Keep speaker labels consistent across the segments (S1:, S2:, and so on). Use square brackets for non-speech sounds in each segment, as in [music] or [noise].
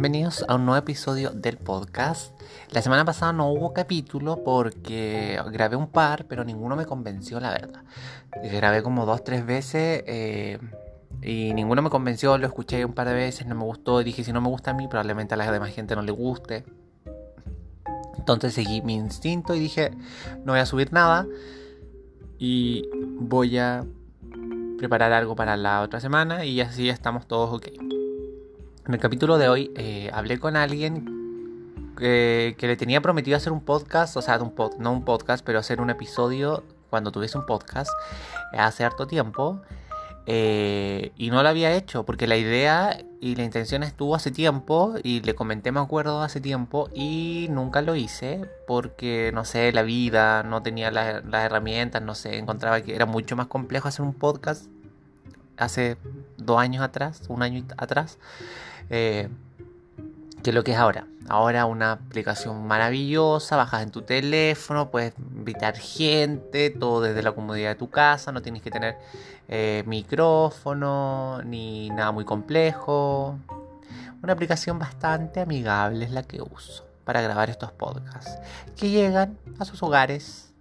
S1: Bienvenidos a un nuevo episodio del podcast. La semana pasada no hubo capítulo porque grabé un par, pero ninguno me convenció, la verdad. Grabé como dos, tres veces eh, y ninguno me convenció. Lo escuché un par de veces, no me gustó. Dije, si no me gusta a mí, probablemente a la demás gente no le guste. Entonces seguí mi instinto y dije, no voy a subir nada y voy a preparar algo para la otra semana y así estamos todos ok. En el capítulo de hoy eh, hablé con alguien que, le tenía prometido hacer un podcast, o sea, un no un podcast, pero hacer un episodio cuando tuviese un podcast hace harto tiempo. Eh, y no lo había hecho porque la idea y la intención estuvo hace tiempo y le comenté, me acuerdo, hace tiempo y nunca lo hice porque, no sé, la vida, no tenía las herramientas, no sé, encontraba que era mucho más complejo hacer un podcast hace dos años atrás, un año atrás. Eh, que lo que es ahora. Ahora una aplicación maravillosa, bajas en tu teléfono, puedes invitar gente, todo desde la comodidad de tu casa, no tienes que tener eh, micrófono ni nada muy complejo. Una aplicación bastante amigable es la que uso para grabar estos podcasts, que llegan a sus hogares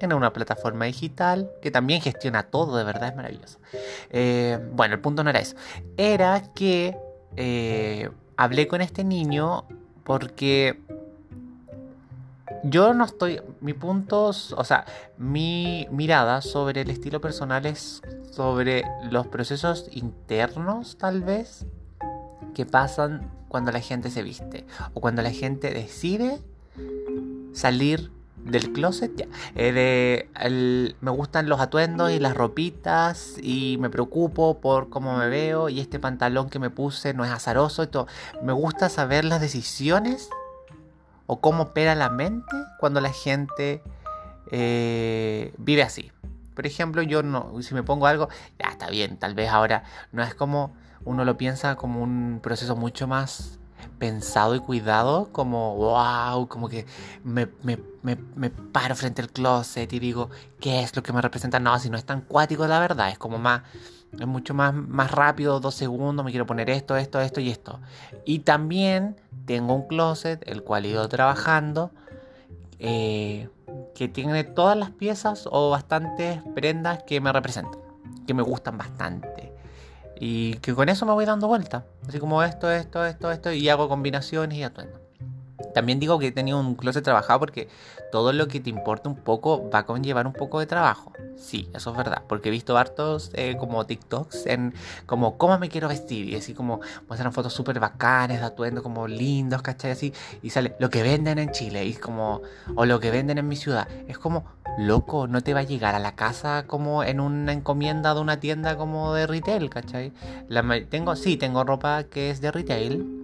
S1: en una plataforma digital que también gestiona todo, de verdad es maravilloso. Eh, bueno, el punto no era eso, era que eh, hablé con este niño porque yo no estoy, mi punto, o sea, mi mirada sobre el estilo personal es sobre los procesos internos tal vez que pasan cuando la gente se viste o cuando la gente decide salir del closet ya. Eh, de, me gustan los atuendos y las ropitas y me preocupo por cómo me veo y este pantalón que me puse no es azaroso. todo. Me gusta saber las decisiones o cómo opera la mente cuando la gente eh, vive así. Por ejemplo, yo no, si me pongo algo, ya está bien, tal vez ahora no es como uno lo piensa como un proceso mucho más pensado y cuidado, como wow, como que me, paro frente al closet y digo, ¿qué es lo que me representa? No, si no es tan cuático, la verdad, es como más, es mucho más, más rápido, dos segundos, me quiero poner esto, esto, esto y esto. Y también tengo un closet, el cual he ido trabajando, eh, que tiene todas las piezas o bastantes prendas que me representan, que me gustan bastante. Y que con eso me voy dando vuelta. Así como esto, esto, esto, esto. Y hago combinaciones y atuendo. También digo que he tenido un closet trabajado porque todo lo que te importa un poco va a conllevar un poco de trabajo. Sí, eso es verdad. Porque he visto hartos eh, como TikToks en como cómo me quiero vestir. Y así como muestran fotos súper bacanes de atuendo como lindos, ¿cachai? Así. Y sale lo que venden en Chile. Y como, o lo que venden en mi ciudad. Es como, loco, no te va a llegar a la casa como en una encomienda de una tienda como de retail, ¿cachai? La, tengo, sí, tengo ropa que es de retail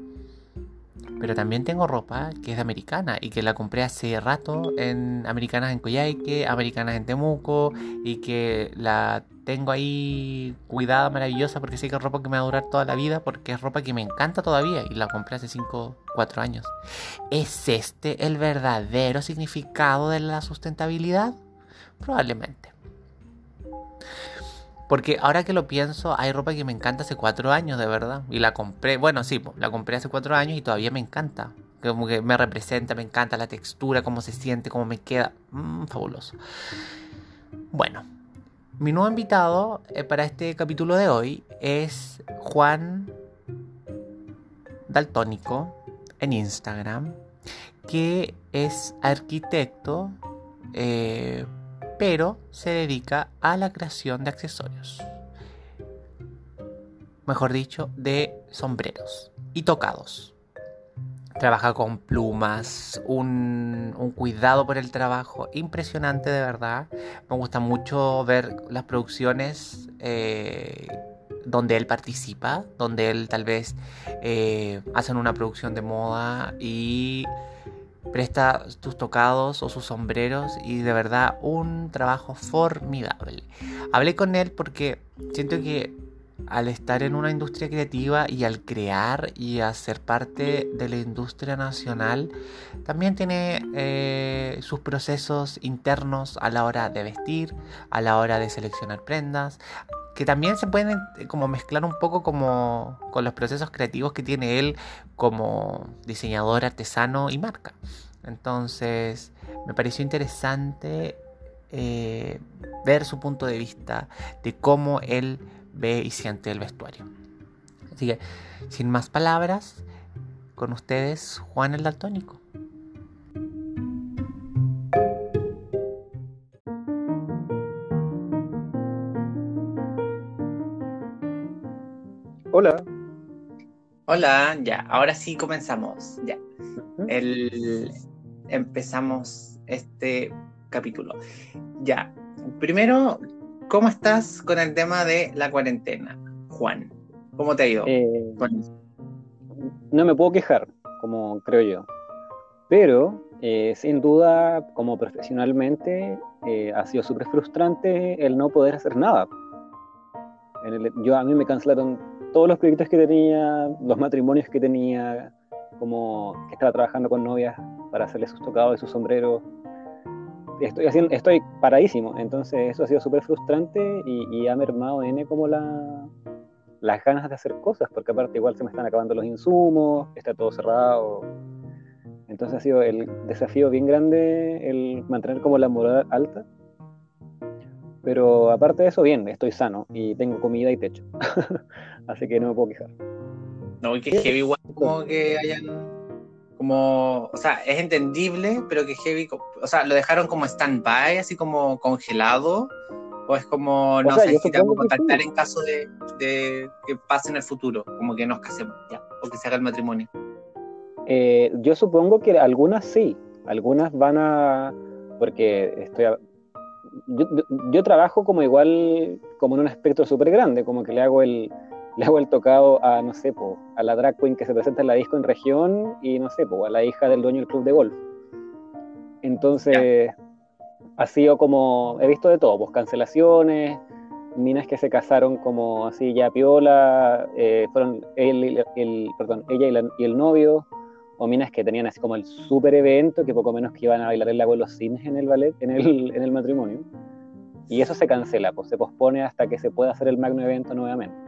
S1: pero también tengo ropa que es americana y que la compré hace rato en Americanas en Coyhaique, Americanas en Temuco y que la tengo ahí cuidada, maravillosa, porque sé que es ropa que me va a durar toda la vida, porque es ropa que me encanta todavía y la compré hace 5, 4 años. ¿Es este el verdadero significado de la sustentabilidad? Probablemente. Porque ahora que lo pienso, hay ropa que me encanta hace cuatro años, de verdad. Y la compré, bueno, sí, la compré hace cuatro años y todavía me encanta. Como que me representa, me encanta la textura, cómo se siente, cómo me queda. Mm, fabuloso. Bueno, mi nuevo invitado eh, para este capítulo de hoy es Juan Daltónico en Instagram, que es arquitecto. Eh, pero se dedica a la creación de accesorios. Mejor dicho, de sombreros y tocados. Trabaja con plumas, un, cuidado por el trabajo impresionante de verdad. Me gusta mucho ver las producciones eh, donde él participa, donde él tal vez eh, hacen una producción de moda y presta tus tocados o sus sombreros y de verdad un trabajo formidable. Hablé con él porque siento que al estar en una industria creativa y al crear y a ser parte de la industria nacional, también tiene eh, sus procesos internos a la hora de vestir, a la hora de seleccionar prendas, que también se pueden eh, como mezclar un poco como con los procesos creativos que tiene él como diseñador, artesano y marca. Entonces, me pareció interesante eh, ver su punto de vista de cómo él ve y siente el vestuario. Así que, sin más palabras, con ustedes, Juan el Daltónico.
S2: Hola.
S1: Hola, ya, ahora sí comenzamos. Ya. El, empezamos este capítulo. Ya. Primero, ¿cómo estás con el tema de la cuarentena, Juan? ¿Cómo te ha ido?
S2: Eh, no me puedo quejar, como creo yo. Pero, eh, sin duda, como profesionalmente, eh, ha sido súper frustrante el no poder hacer nada. yo a mí me cancelaron todos los proyectos que tenía, los matrimonios que tenía, como que estaba trabajando con novias para hacerle sus tocados y sus sombreros. Estoy, haciendo, estoy paradísimo, entonces eso ha sido súper frustrante y, ha mermado N como la, las ganas de hacer cosas, porque aparte igual se me están acabando los insumos, está todo cerrado. Entonces ha sido el desafío bien grande el mantener como la moral alta pero aparte de eso, bien, estoy sano y tengo comida y techo. [laughs] Así que no me puedo quejar.
S1: No, y que heavy igual como que hayan como, o sea, es entendible, pero que heavy, o sea, lo dejaron como stand-by, así como congelado, o es como, no sé, si te contactar en caso de, de, que pase en el futuro, como que nos casemos ya, o que se haga el matrimonio.
S2: Eh, yo supongo que algunas sí, algunas van a, porque estoy yo, trabajo como igual, como en un espectro súper grande, como que le hago el le hago el tocado a, no sé, po, a la drag queen que se presenta en la disco en región y, no sé, po, a la hija del dueño del club de golf. Entonces, ha sido como, he visto de todo, pues cancelaciones, minas que se casaron como así ya piola, eh, fueron él, el, perdón, ella y, el novio, o minas que tenían así como el super evento, que poco menos que iban a bailar el lago de los cines en el ballet, en el, [laughs] en el matrimonio. Y eso se cancela, pues se pospone hasta que se pueda hacer el magno evento nuevamente.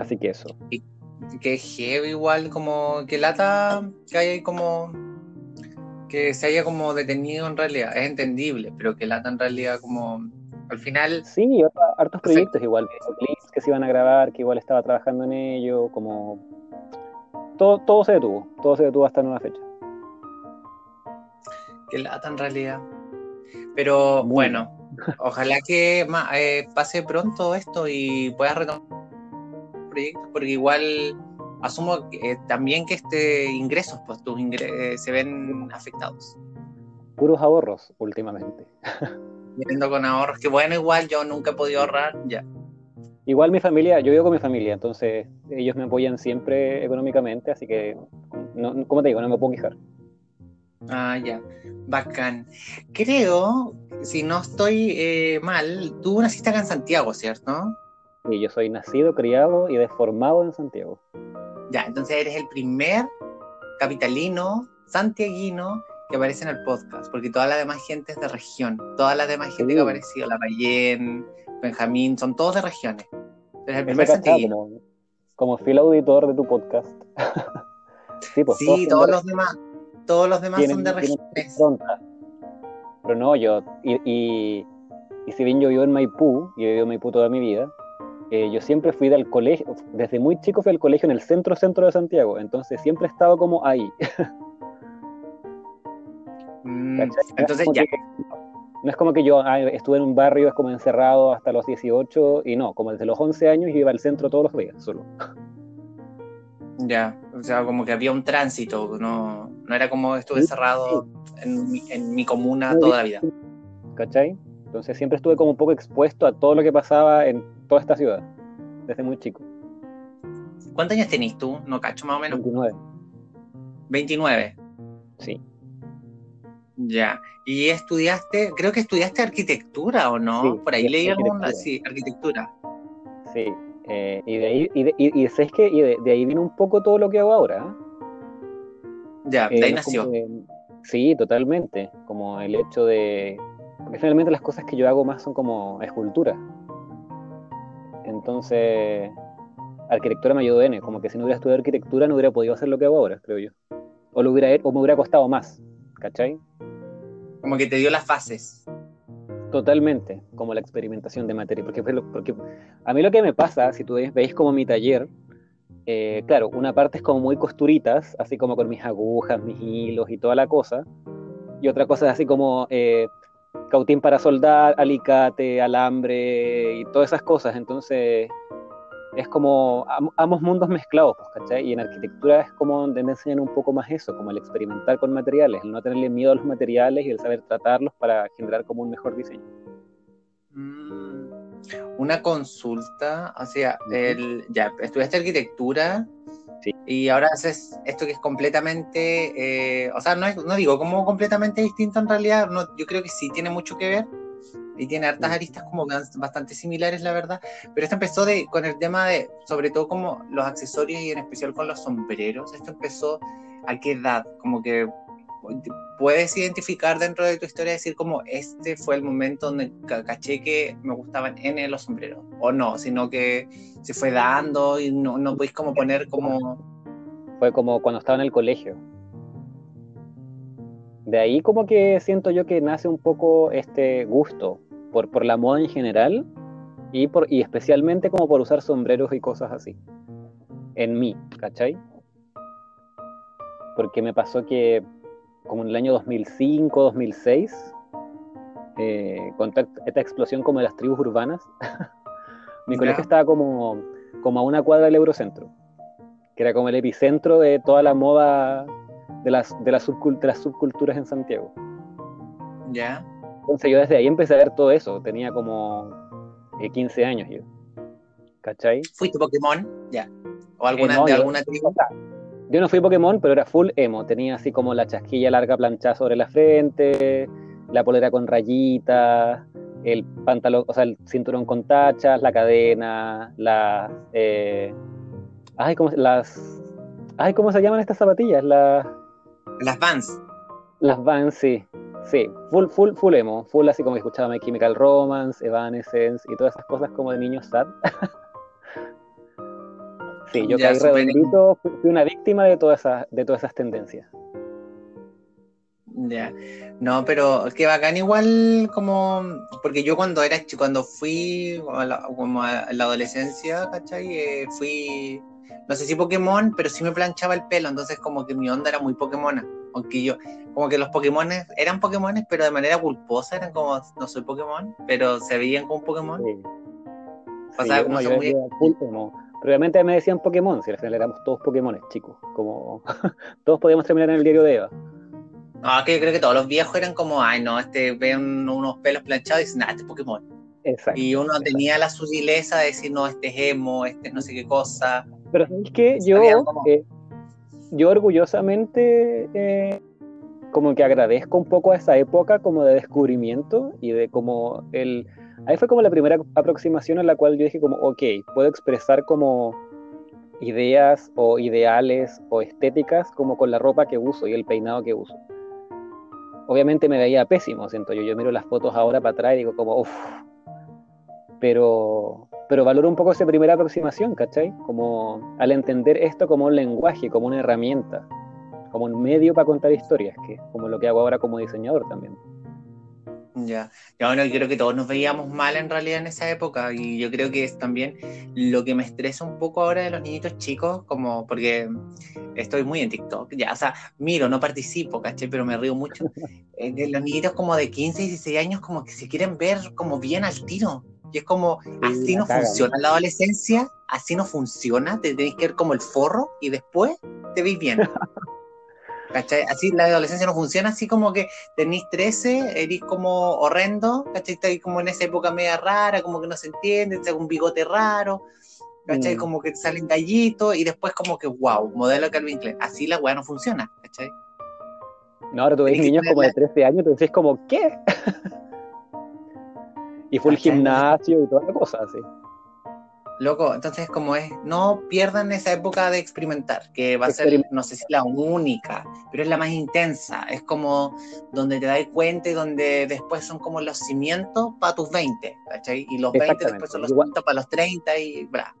S2: Así que eso.
S1: Y que heavy igual, como que lata que haya como que se haya como detenido en realidad, es entendible, pero que lata en realidad como al final...
S2: Sí, hartos proyectos igual, clips que se iban a grabar, que igual estaba trabajando en ello, como todo, se detuvo, todo se detuvo hasta nueva fecha.
S1: Qué lata en realidad. Pero bueno, [laughs] ojalá que eh, pase pronto esto y puedas retomar proyectos, porque igual asumo eh, también que este ingresos, pues tus ingresos eh, se ven afectados.
S2: Puros ahorros últimamente.
S1: Viendo con ahorros, que bueno, igual yo nunca he podido ahorrar, ya.
S2: Igual mi familia, yo vivo con mi familia, entonces ellos me apoyan siempre económicamente, así que, no, como te digo, no me puedo quejar.
S1: Ah, ya, bacán. Creo, si no estoy eh, mal, tú naciste acá en Santiago, ¿cierto?
S2: Sí, yo soy nacido, criado y deformado en Santiago.
S1: Ya, entonces eres el primer capitalino, santiaguino, que aparece en el podcast, porque toda la demás gente es de región, toda la demás gente que ha aparecido, la Payén, Benjamín, son todos de regiones. Es el primer
S2: como, como fiel auditor de tu podcast. [laughs]
S1: sí, pues, todos, los demás, todos los demás son de regiones.
S2: Pero no, yo, y, y, si bien yo vivo en Maipú, y he vivido en Maipú toda mi vida, eh, yo siempre fui del colegio, desde muy chico fui al colegio en el centro centro de Santiago, entonces siempre he estado como ahí. [laughs]
S1: Mm, entonces ya.
S2: No es como que yo estuve en un barrio, es como encerrado hasta los 18, y no, como desde los 11 años yo iba al centro todos los días, solo.
S1: Ya, o sea, como que había un tránsito, no, no era como estuve encerrado en mi, en mi comuna toda la vida.
S2: ¿Cachai? Entonces siempre estuve como un poco expuesto a todo lo que pasaba en toda esta ciudad, desde muy chico.
S1: ¿Cuántos años tenés tú? No cacho, más o menos.
S2: 29.
S1: 29.
S2: Sí.
S1: Ya. Y estudiaste, creo que estudiaste arquitectura o no? Por ahí leí algo sí, arquitectura.
S2: Sí, eh, y de ahí, y, de, y, de, ahí vino un poco todo lo que hago ahora.
S1: Ya, de ahí eh, nació.
S2: sí, totalmente. Como el hecho de, Porque finalmente las cosas que yo hago más son como escultura. Entonces, arquitectura me ayudó N, como que si no hubiera estudiado arquitectura no hubiera podido hacer lo que hago ahora, creo yo. O, lo hubiera, o me hubiera costado más, ¿cachai?
S1: Como que te dio las fases.
S2: Totalmente, como la experimentación de materia. Porque, porque a mí lo que me pasa, si tú veis como mi taller, eh, claro, una parte es como muy costuritas, así como con mis agujas, mis hilos y toda la cosa. Y otra cosa es así como eh, cautín para soldar, alicate, alambre y todas esas cosas. Entonces, es como ambos mundos mezclados, pues, ¿cachai? Y en arquitectura es como donde me enseñan un poco más eso, como el experimentar con materiales, el no tenerle miedo a los materiales y el saber tratarlos para generar como un mejor diseño.
S1: Mm, una consulta, o sea, el, ya, estudiaste arquitectura sí. y ahora haces esto que es completamente, eh, o sea, no, no digo como completamente distinto en realidad, no, yo creo que sí tiene mucho que ver, y tiene hartas aristas como bastante similares, la verdad. Pero esto empezó de, con el tema de, sobre todo como los accesorios y en especial con los sombreros. Esto empezó a qué edad, como que puedes identificar dentro de tu historia, decir como este fue el momento donde caché que me gustaban en los sombreros, o no, sino que se fue dando y no, no podéis como poner como...
S2: Fue como cuando estaba en el colegio, de ahí como que siento yo que nace un poco este gusto por, por la moda en general y, por, y especialmente como por usar sombreros y cosas así. En mí, ¿cachai? Porque me pasó que como en el año 2005, 2006, eh, con esta explosión como de las tribus urbanas, [laughs] mi colegio estaba como, como a una cuadra del Eurocentro, que era como el epicentro de toda la moda de las, de las, subculturas en Santiago.
S1: Ya.
S2: Entonces yo desde ahí empecé a ver todo eso, tenía como 15 eh, años yo. ¿Cachai?
S1: ¿Fuiste Pokémon? Ya. ¿O alguna, de alguna tribu?
S2: Yo no fui Pokémon, pero era full emo. Tenía así como la chasquilla larga planchada sobre la frente, la polera con rayitas, el pantalón, o sea, el cinturón con tachas, la cadena, las. Eh, ay, ¿cómo, las. Ay, ¿cómo se llaman estas zapatillas? Las.
S1: Las Vans.
S2: Las Vans, sí. Sí, full, full, full emo. Full así como que escuchaba My Chemical Romance, Evanescence y todas esas cosas como de niños sad. [laughs] sí, yo caí redondito, fui una víctima de todas esas, de todas esas tendencias.
S1: Ya, no, pero qué bacán igual como, porque yo cuando era cuando fui como a la, adolescencia, ¿cachai? Eh, fui no sé si Pokémon, pero sí me planchaba el pelo, entonces como que mi onda era muy Pokémona. Aunque yo, como que los Pokémon eran Pokémon, pero de manera culposa, eran como, no soy Pokémon, pero se veían como Pokémon. Sí.
S2: Pasaba como yo muy... Previamente me decían Pokémon, si al final éramos todos Pokémon, chicos. Como [laughs] todos podíamos terminar en el diario de Eva.
S1: No, que yo creo que todos los viejos eran como, ay no, este ven unos pelos planchados y dicen, ah, este es Pokémon. Exacto. Y uno tenía la sutileza de decir, no, este es emo, este no sé qué cosa.
S2: Pero es que yo, eh, yo orgullosamente eh, como que agradezco un poco a esa época como de descubrimiento y de como el... Ahí fue como la primera aproximación en la cual yo dije como, ok, puedo expresar como ideas o ideales o estéticas como con la ropa que uso y el peinado que uso. Obviamente me veía pésimo, siento yo. Yo miro las fotos ahora para atrás y digo como, uff. Pero, pero valoro un poco esa primera aproximación, ¿cachai? Como al entender esto como un lenguaje, como una herramienta, como un medio para contar historias, que es como lo que hago ahora como diseñador también.
S1: Ya, ya bueno, yo creo que todos nos veíamos mal en realidad en esa época y yo creo que es también lo que me estresa un poco ahora de los niñitos chicos, como porque estoy muy en TikTok, ya, o sea, miro, no participo, ¿cachai? Pero me río mucho. Eh, los niñitos como de 15, 16 años como que se quieren ver como bien al tiro, y es como, así no funciona la adolescencia, así no funciona, te tenés que ver como el forro y después te veis bien. [laughs] ¿Cachai? Así la adolescencia no funciona, así como que tenéis 13, eres como horrendo, ¿cachai? Estáis como en esa época media rara, como que no se entiende, te un bigote raro, ¿cachai? Mm. Como que te salen gallitos y después como que, wow, modelo Calvin Klein. Así la weá no funciona, ¿cachai?
S2: No, ahora tú ves niños como de 13 años, entonces como, ¿qué? [laughs] Y fue el gimnasio y toda la cosa, así.
S1: Loco, entonces como es, no pierdan esa época de experimentar, que va a ser, no sé si la única, pero es la más intensa, es como donde te das cuenta y donde después son como los cimientos para tus 20, ¿cachai? Y los 20 después son los cimientos para los 30 y bla.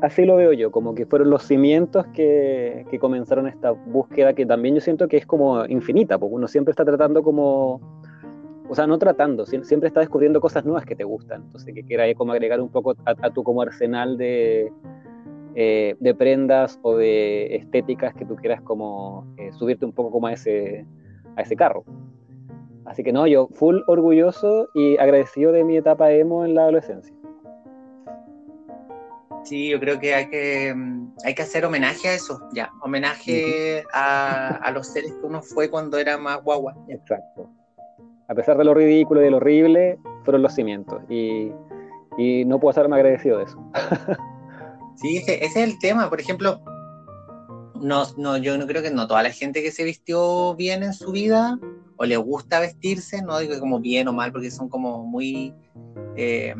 S2: Así lo veo yo, como que fueron los cimientos que, que comenzaron esta búsqueda que también yo siento que es como infinita, porque uno siempre está tratando como o sea, no tratando, siempre está descubriendo cosas nuevas que te gustan. Entonces, que quiera como agregar un poco a, tu como arsenal de, eh, de prendas o de estéticas que tú quieras como eh, subirte un poco como a ese, a ese carro. Así que no, yo full orgulloso y agradecido de mi etapa emo en la adolescencia.
S1: Sí, yo creo que hay que, mm, hay que hacer homenaje a eso, ya, homenaje a, a, los seres que uno fue cuando era más guagua.
S2: Exacto a pesar de lo ridículo y de lo horrible, fueron los cimientos. Y, no puedo ser más agradecido de eso. [laughs]
S1: sí, ese, es el tema. Por ejemplo, no, no, yo no creo que no toda la gente que se vistió bien en su vida o le gusta vestirse, no digo como bien o mal, porque son como muy. Eh,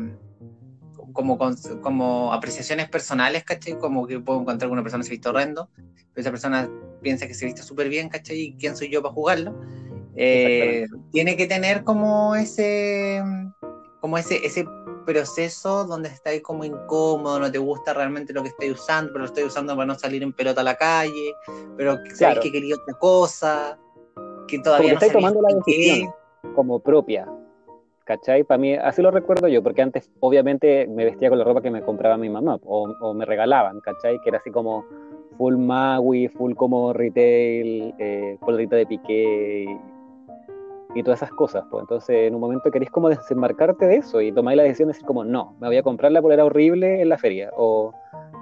S1: como, como apreciaciones personales, ¿cachai? Como que puedo encontrar que una persona se viste horrendo, pero esa persona piensa que se viste súper bien, ¿cachai? ¿Y quién soy yo para jugarlo? Eh, tiene que tener como ese, como ese, ese proceso donde estáis como incómodo, no te gusta realmente lo que estáis usando, pero lo estoy usando para no salir en pelota a la calle, pero sabes que quería otra cosa, que todavía
S2: no tomando la decisión como propia, ¿cachai? Para mí, así lo recuerdo yo, porque antes obviamente me vestía con la ropa que me compraba mi mamá o, me regalaban, ¿cachai? Que era así como full Maui, full como retail, eh, de piqué y todas esas cosas. Pues. Entonces, en un momento querés como desembarcarte de eso y tomáis la decisión de decir como, no, me voy a comprar la polera horrible en la feria o,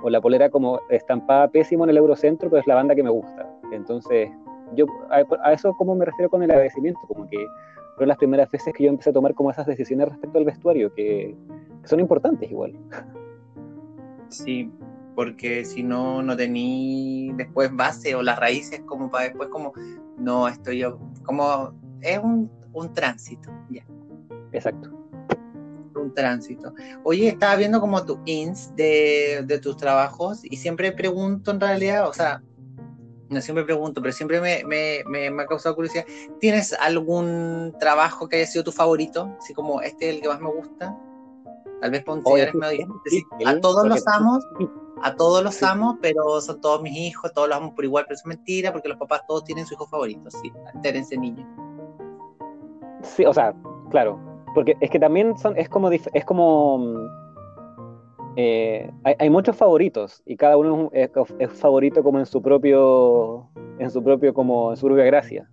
S2: o la polera como estampada pésimo en el Eurocentro, pero es la banda que me gusta. Entonces, yo a, eso como me refiero con el agradecimiento, como que fueron las primeras veces que yo empecé a tomar como esas decisiones respecto al vestuario, que, que son importantes igual.
S1: Sí, porque si no, no tení después base o las raíces como para después como, no, estoy yo, como es un, tránsito, ya.
S2: Exacto.
S1: Un tránsito. Oye, estaba viendo como tu ins de, tus trabajos y siempre pregunto en realidad, o sea, no siempre pregunto, pero siempre me, ha causado curiosidad. ¿Tienes algún trabajo que haya sido tu favorito? Así como este es el que más me gusta. Tal vez consideres a todos los amo, a todos los amo, pero son todos mis hijos, todos los amo por igual, pero eso es mentira porque los papás todos tienen su hijo favorito, sí, ese niño.
S2: Sí, o sea, claro, porque es que también son, es como, es como, mm, eh, hay, muchos favoritos y cada uno es, favorito como en su propio, en su propio, como en su propia gracia.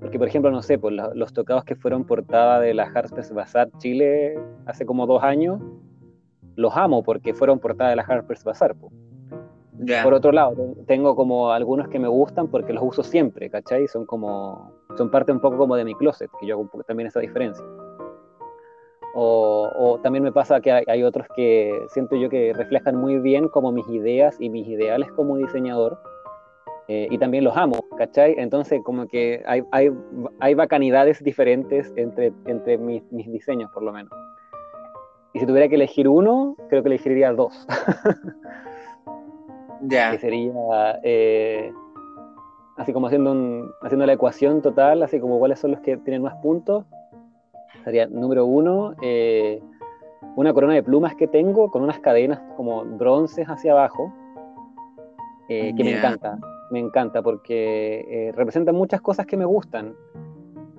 S2: Porque, por ejemplo, no sé, pues, los, tocados que fueron portada de la Harper's Bazaar Chile hace como dos años, los amo porque fueron portada de la Harper's Bazaar. Pues. Por otro lado, tengo como algunos que me gustan porque los uso siempre, ¿cachai? Son como, son parte un poco como de mi closet, que yo hago también esa diferencia. O, también me pasa que hay, otros que siento yo que reflejan muy bien como mis ideas y mis ideales como diseñador, eh, y también los amo, ¿cachai? Entonces como que hay, hay, hay bacanidades diferentes entre, entre mis, mis diseños, por lo menos. Y si tuviera que elegir uno, creo que elegiría dos. [laughs] Que sería eh, así como haciendo, haciendo la ecuación total, así como cuáles son los que tienen más puntos. Sería número uno, eh, una corona de plumas que tengo con unas cadenas como bronces hacia abajo, eh, que me encanta, me encanta porque representa muchas cosas que me gustan.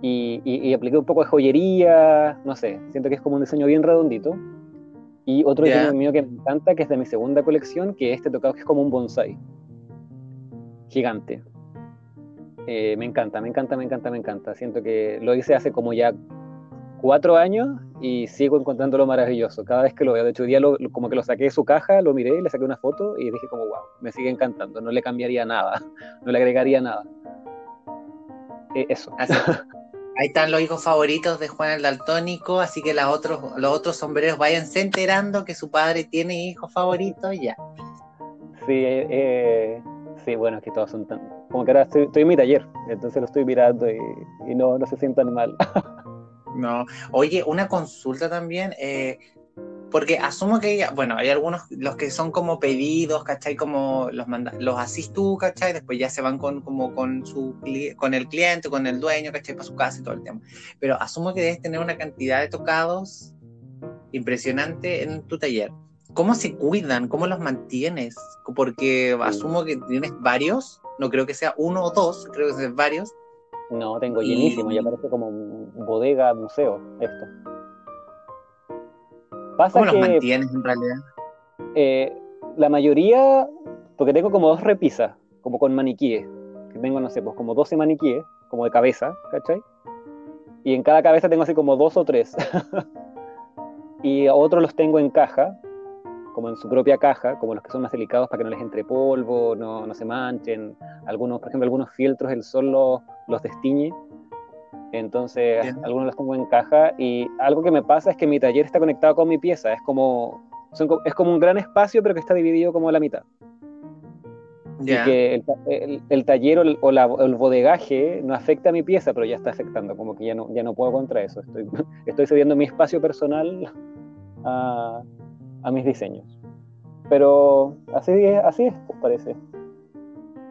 S2: Y, y, apliqué un poco de joyería, no sé, siento que es como un diseño bien redondito. Y otro diseño mío que me encanta, que es de mi segunda colección, que este tocado que es como un bonsai. Gigante. Eh, me encanta, me encanta, me encanta, me encanta. Siento que lo hice hace como ya cuatro años y sigo encontrándolo maravilloso. Cada vez que lo veo, de hecho, día lo, como que lo saqué de su caja, lo miré, le saqué una foto y dije como, wow, me sigue encantando. No le cambiaría nada, [laughs] no le agregaría nada. Eh, eso. [laughs]
S1: Ahí están los hijos favoritos de Juan el Daltónico, así que los otros, los otros sombreros váyanse enterando que su padre tiene hijos favoritos y ya.
S2: Sí, eh, sí, bueno, es que todos son tan... Como que ahora estoy, en mi taller, entonces lo estoy mirando y, no, no se sientan mal. [laughs]
S1: no, oye, una consulta también. Eh, porque asumo que, bueno, hay algunos, los que son como pedidos, ¿cachai? Como los, manda, los asís tú, ¿cachai? Después ya se van con, como con, su, con el cliente, con el dueño, ¿cachai? Para su casa y todo el tema. Pero asumo que debes tener una cantidad de tocados impresionante en tu taller. ¿Cómo se cuidan? ¿Cómo los mantienes? Porque asumo que tienes varios, no creo que sea uno o dos, creo que sean varios.
S2: No, tengo llenísimo, ya parece como bodega, museo, esto.
S1: ¿Cómo los mantienes en realidad?
S2: Eh, la mayoría, porque tengo como dos repisas, como con maniquíes. Que tengo, no sé, pues como 12 maniquíes, como de cabeza, ¿cachai? Y en cada cabeza tengo así como dos o tres. [laughs] y otros los tengo en caja, como en su propia caja, como los que son más delicados para que no les entre polvo, no, no se manchen. Algunos, por ejemplo, algunos filtros el sol los, los destiñe entonces, algunos los pongo en caja y algo que me pasa es que mi taller está conectado con mi pieza. Es como, es como un gran espacio, pero que está dividido como a la mitad. Y que el, taller o, el bodegaje no afecta a mi pieza, pero ya está afectando. Como que ya no, ya no puedo contra eso. Estoy, [laughs] estoy cediendo mi espacio personal a, a mis diseños. Pero así es, así es, pues parece.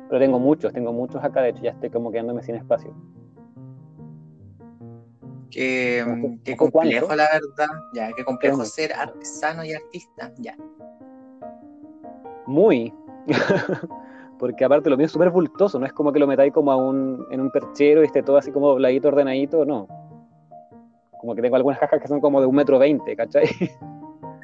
S2: Pero tengo muchos, tengo muchos acá, de hecho ya estoy como quedándome sin espacio.
S1: Qué, complejo, la verdad. Ya, qué complejo ser artesano y artista. Ya.
S2: Muy. [laughs] Porque aparte lo mío es súper bultoso, no es como que lo metáis como a un, en un perchero y esté todo así como dobladito, ordenadito, no. Como que tengo algunas cajas que son como de un metro veinte, ¿cachai? [laughs]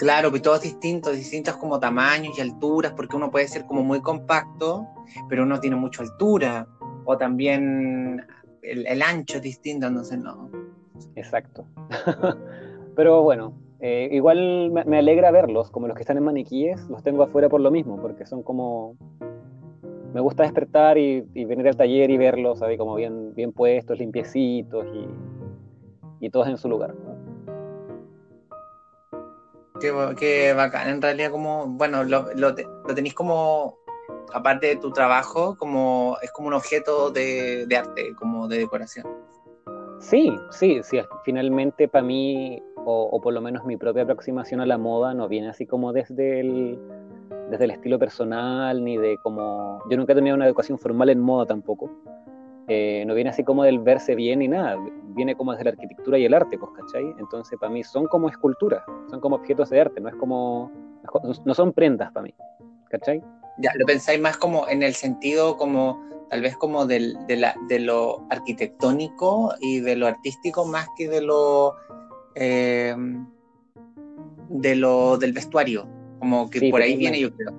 S1: Claro, pues todos distintos, distintos como tamaños y alturas, porque uno puede ser como muy compacto, pero uno tiene mucha altura, o también el, ancho es distinto, entonces no.
S2: Exacto. [laughs] Pero bueno, eh, igual me, alegra verlos, como los que están en maniquíes, los tengo afuera por lo mismo, porque son como... Me gusta despertar y, venir al taller y verlos, ahí como bien, bien puestos, limpiecitos y, todos en su lugar.
S1: Qué, bacán, en realidad como, bueno, lo, lo, tenéis como, aparte de tu trabajo, como es como un objeto de arte, como de decoración.
S2: Sí, sí, sí. Finalmente para mí, o, por lo menos mi propia aproximación a la moda, no viene así como desde el, desde el estilo personal, ni de como... Yo nunca he tenido una educación formal en moda tampoco. Eh, no viene así como del verse bien ni nada, viene como desde la arquitectura y el arte, pues, ¿cachai? Entonces para mí son como esculturas, son como objetos de arte, no es como... No son prendas para mí, ¿cachai?
S1: Ya, lo pensáis más como en el sentido como tal vez como del, de, la, de, lo arquitectónico y de lo artístico más que de lo, eh, de lo del vestuario, como que por ahí viene yo creo,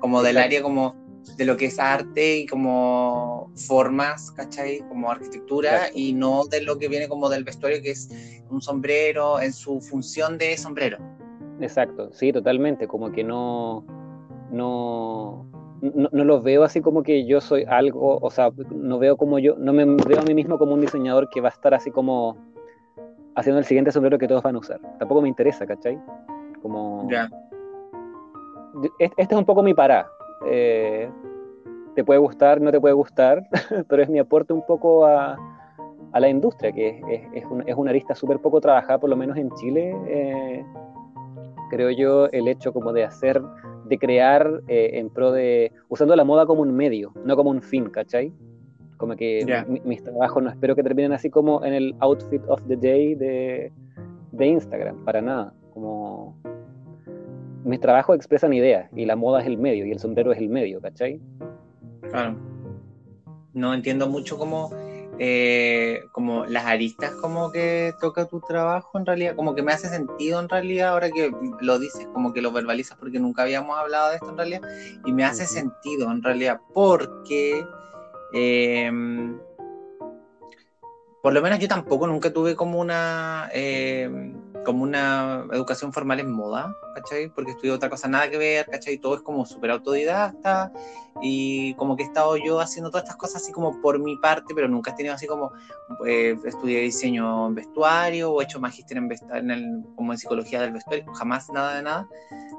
S1: como del área como de lo que es arte y como formas, ¿cachai? Como arquitectura y no de lo que viene como del vestuario que es un sombrero en su función de sombrero.
S2: Exacto, sí, totalmente, como que no, no, no, no los veo así como que yo soy algo, o sea, no veo como yo, no me veo a mí mismo como un diseñador que va a estar así como haciendo el siguiente sombrero que todos van a usar. Tampoco me interesa, ¿cachai? Como... Ya. Este es un poco mi pará. Eh, te puede gustar, no te puede gustar, [laughs] pero es mi aporte un poco a, a la industria, que es, es, es una arista súper poco trabajada, por lo menos en Chile. Eh, creo yo, el hecho como de hacer de crear eh, en pro de, usando la moda como un medio, no como un fin, ¿cachai? Como que mis trabajos no espero que terminen así como en el outfit of the day de, de Instagram, para nada. Mis trabajos expresan ideas y la moda es el medio y el sombrero es el medio, ¿cachai?
S1: Claro. No entiendo mucho cómo eh, como las aristas como que toca tu trabajo en realidad, como que me hace sentido en realidad ahora que lo dices, como que lo verbalizas porque nunca habíamos hablado de esto en realidad y me hace sentido en realidad porque em, por lo menos yo tampoco nunca tuve como una em, como una educación formal en moda, ¿cachai? Porque estudié otra cosa nada que ver, ¿cachai? Todo es como súper autodidacta y como que he estado yo haciendo todas estas cosas así como por mi parte, pero nunca he tenido así como, eh, estudié diseño en vestuario o he hecho magíster en, en el, como en psicología del vestuario, jamás nada de nada,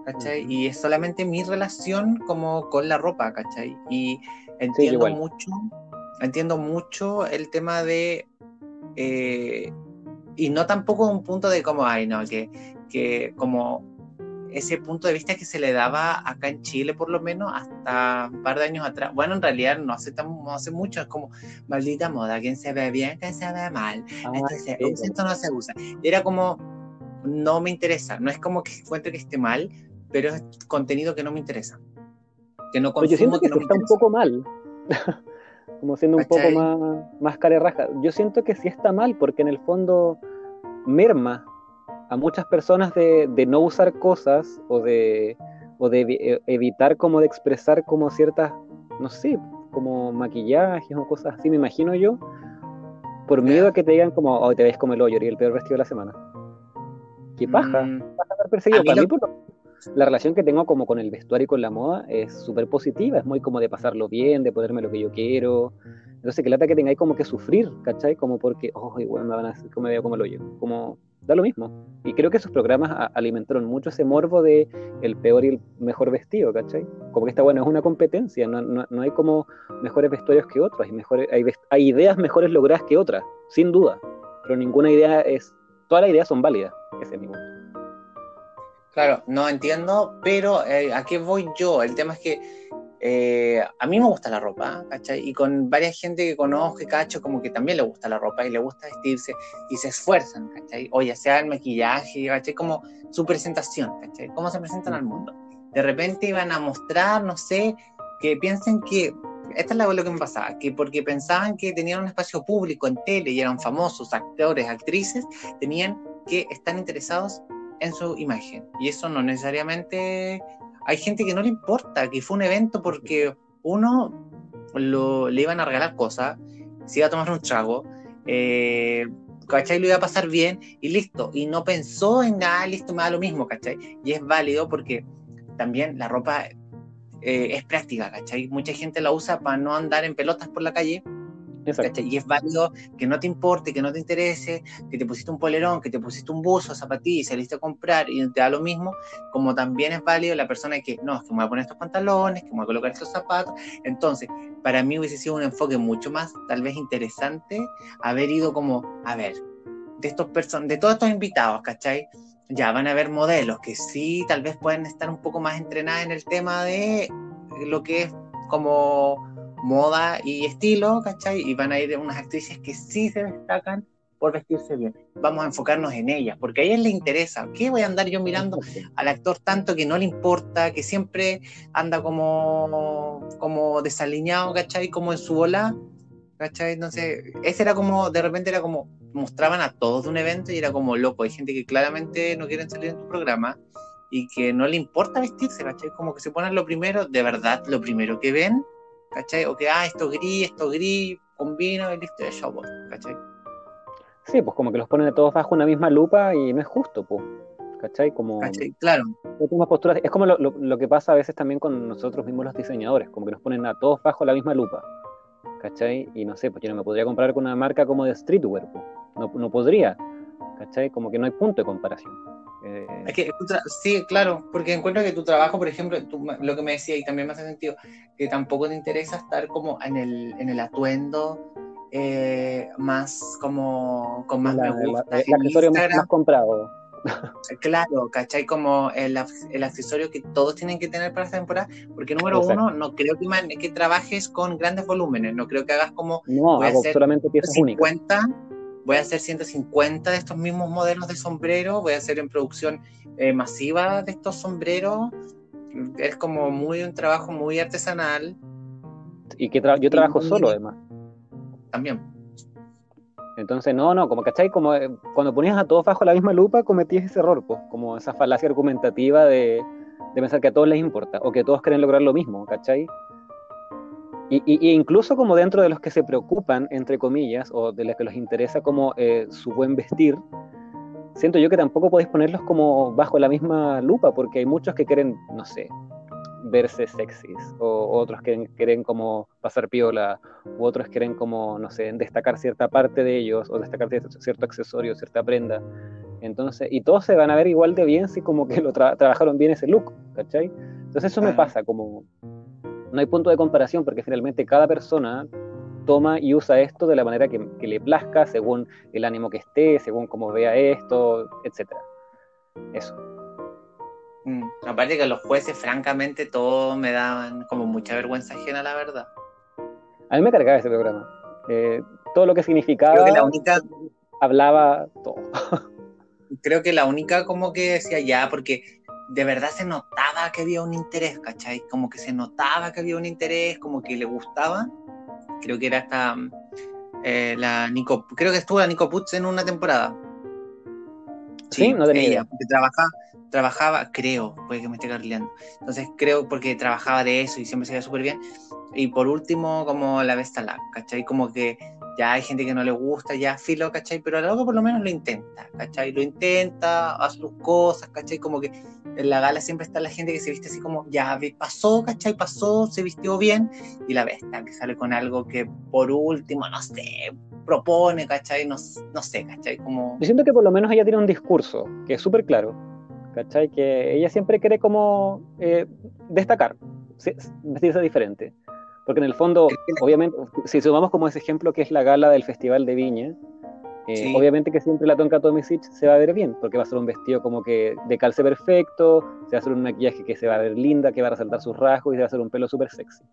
S1: ¿cachai? Y es solamente mi relación como con la ropa, ¿cachai? Y entiendo mucho, entiendo mucho el tema de... Eh, y no tampoco un punto de como, ay, no, que, que como ese punto de vista que se le daba acá en Chile, por lo menos, hasta un par de años atrás. Bueno, en realidad no hace, tan, no hace mucho, es como maldita moda, quien se ve bien, quien se ve mal.
S2: Ah,
S1: Entonces,
S2: sí,
S1: esto no se usa. Era como, no me interesa. No es como que encuentre que esté mal, pero es contenido que no me interesa. Que no
S2: Pero yo siento
S1: consumo,
S2: que,
S1: que no me
S2: está un poco mal. [laughs] como siendo un poco más, más carerraja. Yo siento que sí está mal porque en el fondo merma a muchas personas de, de no usar cosas o de, o de eh, evitar como de expresar como ciertas, no sé, como maquillajes o cosas así, me imagino yo, por miedo a que te digan como, hoy te ves como el hoyo y el peor vestido de la semana. ¿Qué paja?
S1: Mm,
S2: vas a estar perseguido.
S1: A mí
S2: Para
S1: lo-
S2: mí, por lo- la relación que tengo como con el vestuario y con la moda es súper positiva, es muy como de pasarlo bien, de ponerme lo que yo quiero. Entonces, que lata que tengáis como que sufrir, ¿cachai? Como porque, oh, igual me van a hacer que me veo como el hoyo. Como, da lo mismo. Y creo que esos programas alimentaron mucho ese morbo de el peor y el mejor vestido, ¿cachai? Como que está bueno, es una competencia, no, no, no hay como mejores vestuarios que otros, hay, mejores, hay ideas mejores logradas que otras, sin duda. Pero ninguna idea es, todas las ideas son válidas, ese es mi punto.
S1: Claro, no entiendo, pero eh, ¿a qué voy yo? El tema es que eh, a mí me gusta la ropa, ¿cachai? Y con varias gente que conozco y cacho, como que también le gusta la ropa y le gusta vestirse y se esfuerzan, ¿cachai? O ya sea el maquillaje, ¿cachai? Como su presentación, ¿cachai? Cómo se presentan al mundo. De repente iban a mostrar, no sé, que piensen que, esta es lo que me pasaba, que porque pensaban que tenían un espacio público en tele y eran famosos, actores, actrices, tenían que estar interesados en su imagen. Y eso no necesariamente... Hay gente que no le importa, que fue un evento porque uno lo, le iban a regalar cosas, se iba a tomar un trago, eh. Lo iba a pasar bien y listo. Y no pensó en nada, listo, me da lo mismo, ¿cachai? Y es válido porque también la ropa eh, es práctica, ¿cachai? Mucha gente la usa para no andar en pelotas por la calle. Y es válido que no te importe, que no te interese, que te pusiste un polerón, que te pusiste un buzo, zapatillas saliste a comprar y te da lo mismo, como también es válido la persona que, no, es que me voy a poner estos pantalones, que me voy a colocar estos zapatos. Entonces, para mí hubiese sido un enfoque mucho más, tal vez interesante, haber ido como, a ver, de, estos person de todos estos invitados, ¿cachai? Ya van a haber modelos que sí, tal vez pueden estar un poco más entrenadas en el tema de lo que es como moda y estilo, ¿cachai? Y van a ir unas actrices que sí se destacan por vestirse bien. Vamos a enfocarnos en ellas, porque a ellas les interesa. ¿Qué voy a andar yo mirando al actor tanto que no le importa, que siempre anda como, como desaliñado, ¿cachai? Como en su bola, ¿cachai? Entonces, ese era como, de repente era como, mostraban a todos de un evento y era como loco. Hay gente que claramente no quieren salir en tu programa y que no le importa vestirse, ¿cachai? Como que se ponen lo primero, de verdad, lo primero que ven, ¿cachai? O que, ah, esto gris, esto gris, combino y listo, de show, ¿cachai?
S2: Sí, pues como que los ponen a todos bajo una misma lupa y no es justo, pues. ¿Cachai? Como
S1: ¿cachai? Claro,
S2: posturas. Es como lo, lo- lo que pasa a veces también con nosotros mismos los diseñadores, como que nos ponen a todos bajo la misma lupa. ¿Cachai? Y no sé, pues yo no me podría comprar con una marca como de streetwear, pues. No, no podría. ¿Cachai? Como que no hay punto de comparación. Eh,
S1: Es que sí, claro, porque encuentro que tu trabajo, por ejemplo, tú- lo que me decía y también me hace sentido, que tampoco te interesa estar como en el, en el atuendo eh, más como con más
S2: la-
S1: me
S2: la-
S1: gusta
S2: el
S1: en
S2: accesorio más, más comprado.
S1: Claro, ¿cachai? Como el, el accesorio que todos tienen que tener para esta temporada, porque número
S2: Exacto.
S1: uno, no creo que, man- que trabajes con grandes volúmenes, no creo que hagas como
S2: No, hago solamente piezas únicas.
S1: 150, voy a hacer 150 de estos mismos modelos de sombrero, voy a hacer en producción eh, masiva de estos sombreros. Es como muy un trabajo muy artesanal
S2: Y que tra- yo trabajo solo, además.
S1: también.
S2: Entonces, no, no, como cachai, como eh, cuando ponías a todos bajo la misma lupa, cometías ese error, pues, como esa falacia argumentativa de, de pensar que a todos les importa, o que todos quieren lograr lo mismo, ¿cachai? Y, y- incluso como dentro de los que se preocupan, entre comillas, o de los que les interesa como eh, su buen vestir, siento yo que tampoco podéis ponerlos como bajo la misma lupa, porque hay muchos que quieren, no sé, verse sexys, o otros que quieren como pasar piola, u otros quieren como, no sé, destacar cierta parte de ellos, o destacar cierto, accesorio, cierta prenda. Entonces, y todos se van a ver igual de bien si como que lo tra- trabajaron bien ese look, ¿cachai? Entonces eso me pasa, como no hay punto de comparación porque finalmente cada persona toma y usa esto de la manera que, que le plazca, según el ánimo que esté, según cómo vea esto, etcétera. Eso.
S1: Mm, aparte que los jueces, francamente, todos me daban como mucha vergüenza ajena, la verdad.
S2: A mí me cargaba ese programa. Eh, todo lo que significaba,
S1: Creo que la única,
S2: hablaba todo. [laughs]
S1: creo que la única como que decía ya, porque de verdad se notaba que había un interés, ¿cachai? Como que se notaba que había un interés, como que le gustaba. Creo que era esta, eh, la Nico, creo que estuvo la Nico Putz en una temporada.
S2: Sí, no tenía
S1: ella,
S2: idea.
S1: porque trabajaba, trabajaba, creo, puede que me esté carleando. Entonces creo porque trabajaba de eso y siempre se veía súper bien. Y por último, como la Vesta Lab, ¿cachai? Como que ya hay gente que no le gusta, ya filo, ¿cachai? Pero luego por lo menos lo intenta, ¿cachai? Lo intenta, hace sus cosas, ¿cachai? Como que en la gala siempre está la gente que se viste así como, ya pasó, ¿cachai? Pasó, se vistió bien. Y la Vesta, que sale con algo que por último, no sé, propone, ¿cachai? No, no sé, ¿cachai? Como...
S2: Yo siento que por lo menos ella tiene un discurso que es súper claro, ¿cachai? Que ella siempre quiere como eh, destacar, se- vestirse diferente. Porque en el fondo, obviamente, si sumamos como ese ejemplo que es la gala del Festival de Viña, eh,
S1: Sí.
S2: obviamente que siempre la Tonka Tomisic se va a ver bien, porque va a ser un vestido como que de calce perfecto, se va a hacer un maquillaje que se va a ver linda, que va a resaltar sus rasgos y se va a hacer un pelo súper sexy.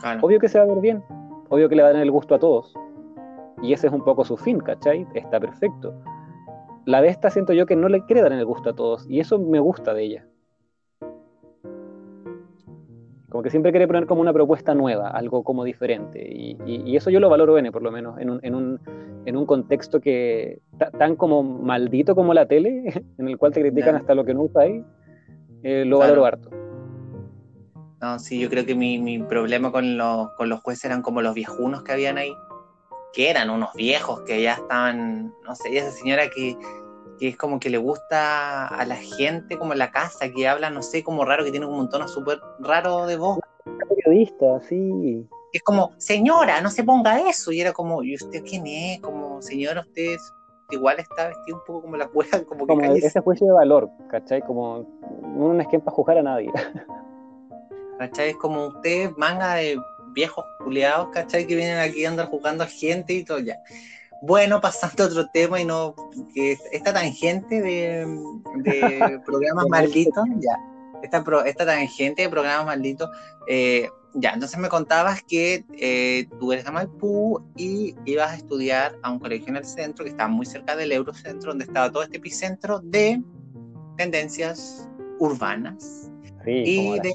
S1: Claro.
S2: Obvio que se va a ver bien, obvio que le va a dar el gusto a todos. Y ese es un poco su fin, ¿cachai? Está perfecto. La de esta siento yo que no le quiere dar el gusto a todos, y eso me gusta de ella. Como que siempre quiere poner como una propuesta nueva, algo como diferente. Y, y- y eso yo lo valoro, N, por lo menos, en un, en un, en un contexto que ta- tan como maldito como la tele, [laughs] en el cual te critican
S1: Claro.
S2: hasta lo que no usáis, eh, lo
S1: Claro.
S2: valoro harto.
S1: No, sí, yo creo que mi, mi problema con los, con los jueces eran como los viejunos que habían ahí, que eran unos viejos que ya estaban, no sé, y esa señora que, que es como que le gusta a la gente, como en la casa, que habla, no sé, como raro, que tiene como un tono súper raro de voz.
S2: Periodista, sí.
S1: Es como, señora, no se ponga eso. Y era como, ¿y usted quién es? Como, señora, usted igual está vestido un poco como la cueja, [laughs] como que
S2: como
S1: cállese,
S2: ese juicio de valor, ¿cachai? Como uno no es quien para juzgar a nadie. [laughs]
S1: ¿cachai? Es como usted, manga de viejos culiados, ¿cachai? Que vienen aquí a andar jugando a gente y todo ya. Bueno, pasando a otro tema y no, que esta tangente de, de [laughs] programas malditos, ya. Esta, pro- esta tangente de programas malditos, eh, ya, entonces me contabas que eh, tú eres de Maipú y ibas a estudiar a un colegio en el centro que estaba muy cerca del Eurocentro, donde estaba todo este epicentro de tendencias urbanas
S2: Sí,
S1: de-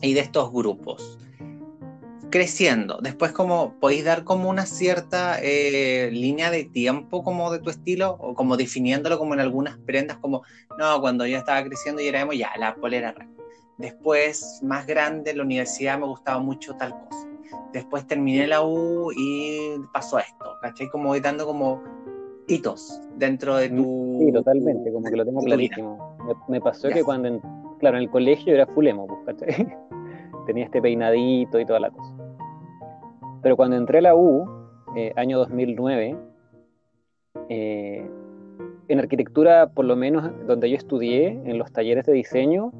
S1: y de estos grupos. Creciendo, después como podéis dar como una cierta eh, línea de tiempo como de tu estilo o como definiéndolo como en algunas prendas como, no, cuando yo estaba creciendo y era emo, ya, la polera. Después, más grande, en la universidad me gustaba mucho tal cosa. Después terminé la U y pasó esto, ¿cachai? Como voy dando como hitos dentro de tu...
S2: Sí, totalmente, como que lo tengo clarísimo. Me, me pasó que cuando, en- claro, en el colegio era full emo, pues, ¿cachai? [laughs] Tenía este peinadito y toda la cosa. Pero cuando entré a la U, eh, año 2009, eh, en arquitectura, por lo menos donde yo estudié, en los talleres de diseño,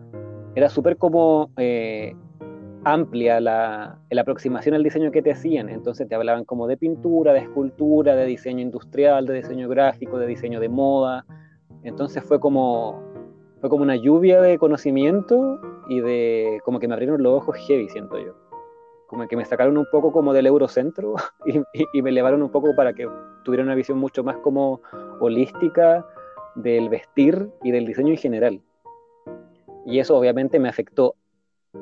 S2: era súper como eh, amplia la, la aproximación al diseño que te hacían. Entonces te hablaban como de pintura, de escultura, de diseño industrial, de diseño gráfico, de diseño de moda. Entonces fue como, fue como una lluvia de conocimiento y de como que me abrieron los ojos heavy, siento yo. Como que me sacaron un poco como del eurocentro [laughs] y, y- y me elevaron un poco para que tuviera una visión mucho más como holística del vestir y del diseño en general. Y eso obviamente me afectó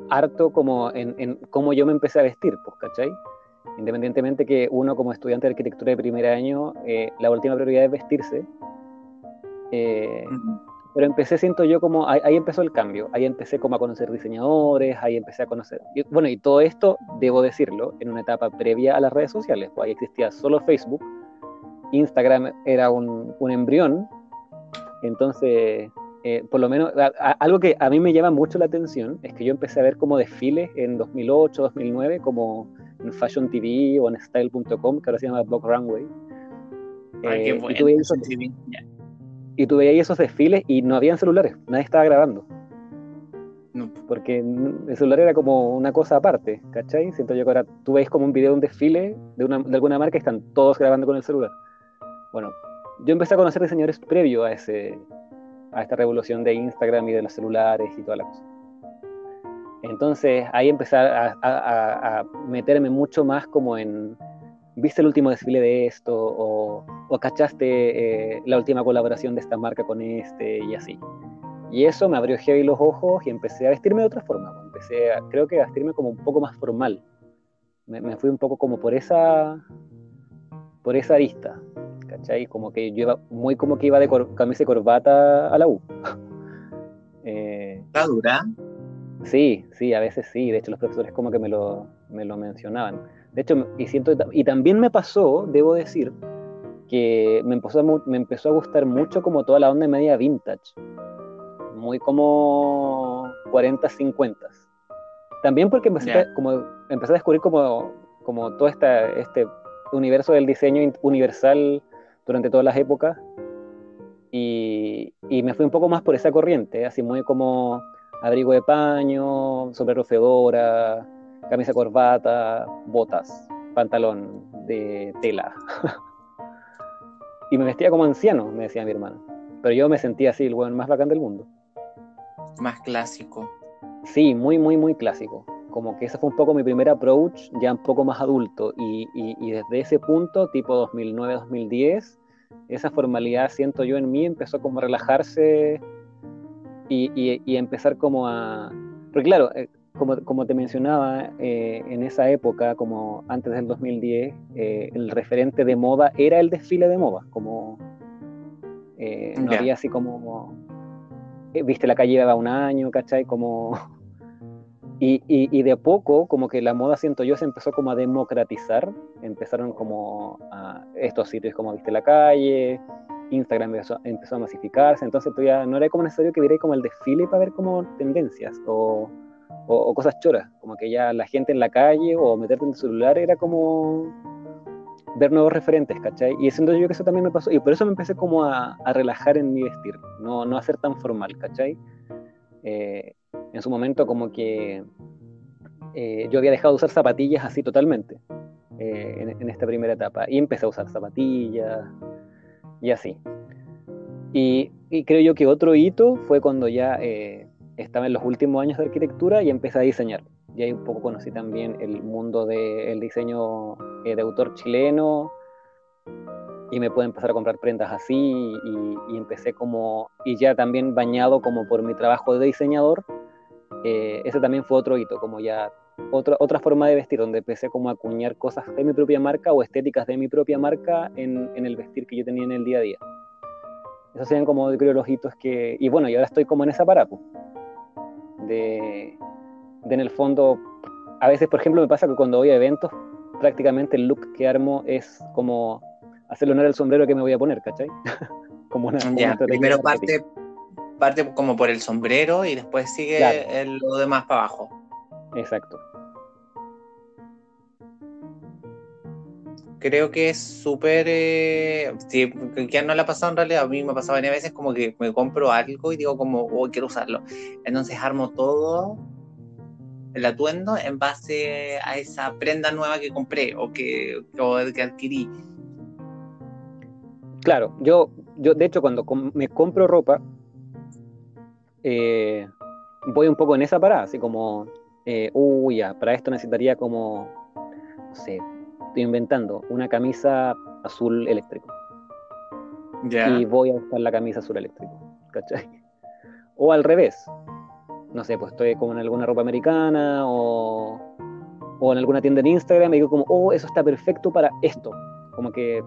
S2: harto como en, en cómo yo me empecé a vestir, pues, ¿cachai? Independientemente que uno como estudiante de arquitectura de primer año, eh, la última prioridad es vestirse. Eh,
S1: Ujú.
S2: Pero empecé, siento yo, como ahí, ahí empezó el cambio. Ahí empecé como a conocer diseñadores, ahí empecé a conocer. y, bueno, y todo esto, debo decirlo, en una etapa previa a las redes sociales. Pues ahí existía solo Facebook, Instagram era un, un embrión. Entonces, eh, por lo menos, a- a- algo que a mí me llama mucho la atención es que yo empecé a ver como desfiles en 2008, 2009, como en Fashion TV o en Style.com, que ahora se llama Blog Runway.
S1: Ay,
S2: Eh,
S1: qué
S2: y
S1: bueno.
S2: Y tú veías esos desfiles y no habían celulares, nadie estaba grabando,
S1: No,
S2: porque el celular era como una cosa aparte, ¿cachai? Siento yo que ahora tú ves como un video de un desfile de, una, de alguna marca y están todos grabando con el celular. Bueno, yo empecé a conocer diseñadores previo a ese, a esta revolución de Instagram y de los celulares y toda la cosa. Entonces ahí empecé a, meterme mucho más como en, ¿viste el último desfile de esto? ¿O, cachaste eh, la última colaboración de esta marca con este? Y así. Y eso me abrió heavy los ojos y empecé a vestirme de otra forma. Empecé, a, creo que a vestirme como un poco más formal. Me, fui un poco como por esa, por esa arista. ¿Cachai? Como que yo iba, muy como que iba de camisa y corbata a la U. [laughs]
S1: eh, ¿Está dura?
S2: Sí, sí, a veces sí. De hecho, los profesores como que me lo, me lo mencionaban. De hecho, y, siento, y también me pasó, debo decir, que me empezó, a, me empezó a gustar mucho como toda la onda media vintage. Muy como 40, 50. También porque empecé, como, empecé a descubrir como, como todo esta, este universo del diseño universal durante todas las épocas. Y, y me fui un poco más por esa corriente, así muy como abrigo de paño, sombrero fedora, camisa corbata, botas, pantalón de tela. [laughs] y me vestía como anciano, me decía mi hermano. Pero yo me sentía así, el buen más bacán del mundo.
S1: Más clásico.
S2: Sí, muy, muy, muy clásico. Como que ese fue un poco mi primer approach, ya un poco más adulto. Y, y desde ese punto, tipo 2009-2010, esa formalidad, siento yo en mí, empezó como a relajarse y, empezar como a... Porque claro, eh, como, como, te mencionaba, eh, en esa época, como antes del 2010, eh, el referente de moda era el desfile de moda, como no había así como, viste la calle lleva un año, ¿cachai? Como... [laughs] Y, y, y, de a poco, como que la moda, siento yo, se empezó como a democratizar, empezaron como a estos sitios como viste la calle, Instagram empezó, a masificarse, entonces todavía no era como necesario que viera como el desfile para ver como tendencias o, cosas choras, como que ya la gente en la calle o meterte en el celular era como ver nuevos referentes, ¿cachai? Y siento yo que eso también me pasó, y por eso me empecé como a, relajar en mi vestir, no, no a ser tan formal, ¿cachai? Eh, en su momento como que eh, yo había dejado de usar zapatillas así totalmente eh, en, esta primera etapa, y empecé a usar zapatillas, y así. Y, creo yo que otro hito fue cuando ya estaba en los últimos años de arquitectura y empecé a diseñar. Y ahí un poco conocí también el mundo del diseño eh, de autor chileno y me pude empezar a comprar prendas así y, empecé como, y ya también bañado como por mi trabajo de diseñador, eh, ese también fue otro hito, como ya otra, otra forma de vestir, donde empecé como a acuñar cosas de mi propia marca o estéticas de mi propia marca en, el vestir que yo tenía en el día a día. Esos serían como, creo, los hitos que... Y bueno, y ahora estoy como en esa parada, de, de en el fondo, a veces, por ejemplo, me pasa que cuando voy a eventos, prácticamente el look que armo es como hacerle honor al sombrero que me voy a poner, ¿cachai? [laughs]
S1: como una, primero parte, parte como por el sombrero y después sigue el, lo demás para abajo.
S2: Exacto.
S1: Creo que es súper. Eh, si ya no le ha pasado en realidad, a mí me ha pasado varias veces como que me compro algo y digo, como, oh, quiero usarlo. Entonces armo todo el atuendo en base a esa prenda nueva que compré o que, que adquirí.
S2: Claro, yo, yo de hecho cuando me compro ropa, eh, voy un poco en esa parada, así como eh, uy, ya, para esto necesitaría como, no sé, estoy inventando, una camisa azul eléctrico. Y voy a buscar la camisa azul eléctrico, ¿cachai? O al revés, no sé, pues estoy como en alguna ropa americana o, o en alguna tienda en Instagram y digo como, oh, eso está perfecto para esto. Como que,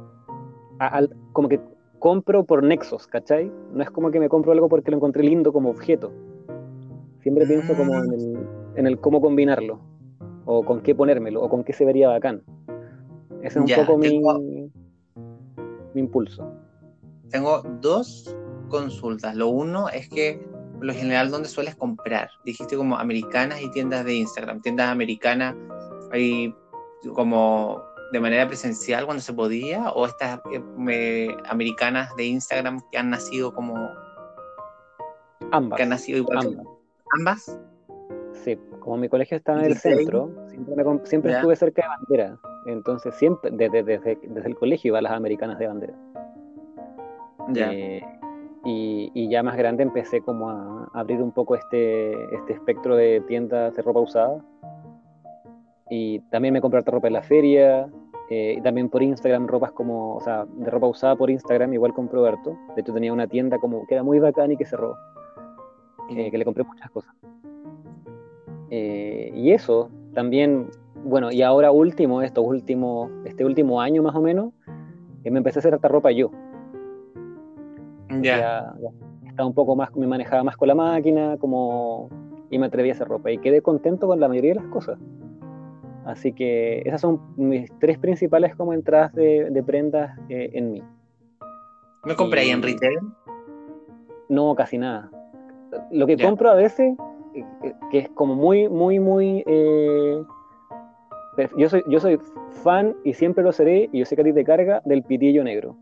S2: como que compro por nexos, ¿cachai? No es como que me compro algo porque lo encontré lindo como objeto. Siempre pienso como en el, en el cómo combinarlo, o con qué ponérmelo, o con qué se vería bacán. Ese es un poco mi, mi impulso.
S1: Tengo dos consultas. Lo uno es que, por lo general, ¿dónde sueles comprar? Dijiste como americanas y tiendas de Instagram. Tiendas americanas, hay como de manera presencial cuando se podía, o estas eh, americanas de Instagram que han nacido como.
S2: Ambas.
S1: Que han nacido igual.
S2: ambas. Sí, como mi colegio estaba en el centro, siempre, estuve cerca de bandera. Entonces, siempre, desde, desde, el colegio iba a las americanas de bandera.
S1: Ya. Eh,
S2: Y, ya más grande empecé como a abrir un poco este, este espectro de tiendas de ropa usada. Y también me compré ropa en la feria, eh, y también por Instagram, ropas como, o sea, de ropa usada por Instagram, igual compró Berto. De hecho, tenía una tienda como que era muy bacán y que cerró. Eh, que le compré muchas cosas. Eh, y eso, también, bueno, y ahora último, esto último, este último año más o menos, me empecé a hacer esta ropa yo. Ya. Estaba un poco más, me manejaba más con la máquina, como, y me atreví a hacer ropa. Y quedé contento con la mayoría de las cosas. Así que esas son mis tres principales como entradas de, prendas eh, en mí.
S1: ¿Me compré ahí en retail?
S2: No, casi nada. Lo que compro a veces, eh, eh, que es como muy, muy, muy... yo, soy, yo soy fan y siempre lo seré, y yo sé que a ti te carga, del pitillo negro.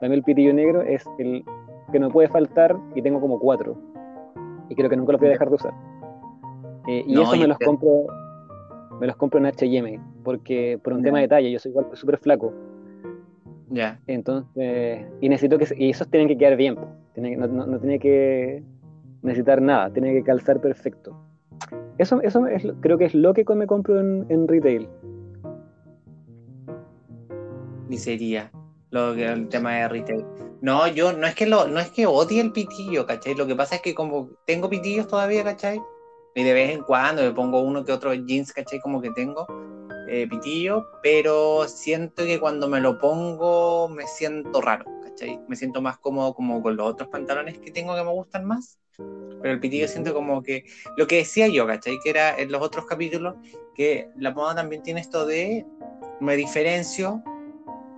S2: También el pitillo negro es el que no puede faltar y tengo como cuatro. Y creo que nunca los voy a dejar de usar. y eso me los compro me los compro en HM, porque por un tema de talla, yo soy igual súper flaco.
S1: Ya.
S2: Entonces, y necesito que, y esos tienen que quedar bien, no, tiene que necesitar nada, tiene que calzar perfecto. Eso, eso es, creo que es lo que me compro en, retail.
S1: Miseria, lo el tema de retail. No, yo no es que lo, no es que odie el pitillo, ¿cachai? Lo que pasa es que como tengo pitillos todavía, ¿cachai? y de vez en cuando me pongo uno que otro jeans, ¿cachai? Como que tengo eh, pitillo, pero siento que cuando me lo pongo me siento raro, ¿cachai? Me siento más cómodo como con los otros pantalones que tengo que me gustan más, pero el pitillo siento como que, lo que decía yo, ¿cachai? Que era en los otros capítulos, que la moda también tiene esto de, me diferencio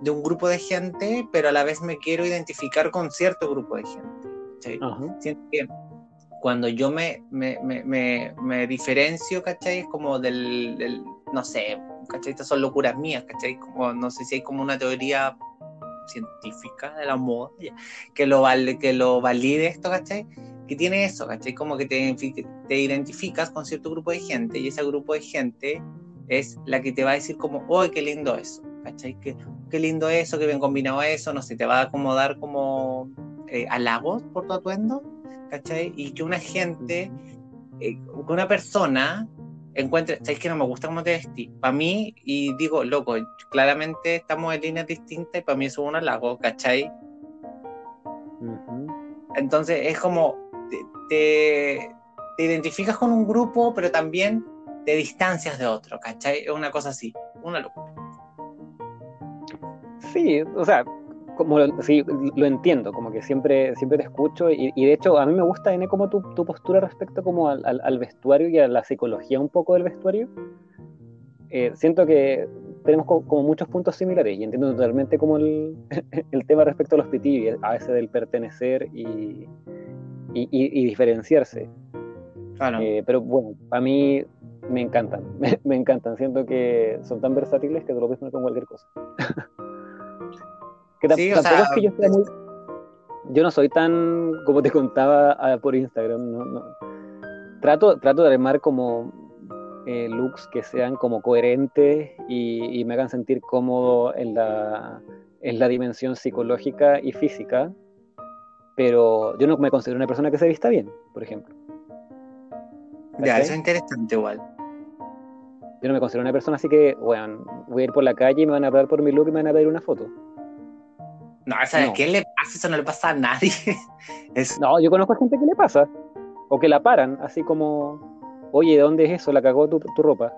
S1: de un grupo de gente, pero a la vez me quiero identificar con cierto grupo de gente. ¿cachai? Siento que cuando yo me, me, me, me, diferencio, ¿cachai? Es como del, no sé, ¿cachai? Estas son locuras mías, ¿cachai? Como, no sé si hay como una teoría científica de la moda que lo, que lo valide esto, ¿cachai? Que tiene eso, ¿cachai? Como que te, te identificas con cierto grupo de gente y ese grupo de gente es la que te va a decir como, ¡oh, qué lindo eso! ¿cachai? Qué, qué lindo eso, que bien combinado eso, no sé, te va a acomodar como eh, halagos por tu atuendo ¿cachai? Y que una gente, eh, que una persona encuentre, ¿sabes que no me gusta cómo te vestí? Para mí, y digo, loco, claramente estamos en líneas distintas y para mí eso es un halago, ¿cachai? Entonces es como, te, te, identificas con un grupo, pero también te distancias de otro, ¿cachai? Es una cosa así, una locura.
S2: Sí, o sea, como sí, lo entiendo, como que siempre, siempre te escucho y, de hecho a mí me gusta, N, como tu, tu postura respecto como al, al, vestuario y a la psicología un poco del vestuario. Eh, siento que tenemos como, muchos puntos similares y entiendo totalmente como el, [laughs] el tema respecto a los pitillos, a veces del pertenecer y, y, y diferenciarse. Claro. Eh, pero bueno, a mí me encantan, me, [laughs] me, encantan, siento que son tan versátiles que te lo puedes poner con cualquier cosa. [laughs] Que sí, es que yo sea muy. Yo no soy tan, como te contaba ah, por Instagram, no, Trato, trato de armar como eh, looks que sean como coherentes y, me hagan sentir cómodo en la, en la dimensión psicológica y física, pero yo no me considero una persona que se vista bien, por ejemplo.
S1: Ya, eso es interesante igual.
S2: Yo no me considero una persona así que, bueno, voy a ir por la calle y me van a hablar por mi look y me van a pedir una foto.
S1: No, ¿sabes qué le pasa? Eso no le pasa a nadie. [laughs]
S2: No, yo conozco a gente que le pasa. O que la paran, así como, oye, ¿de dónde es eso? La cagó tu, tu ropa.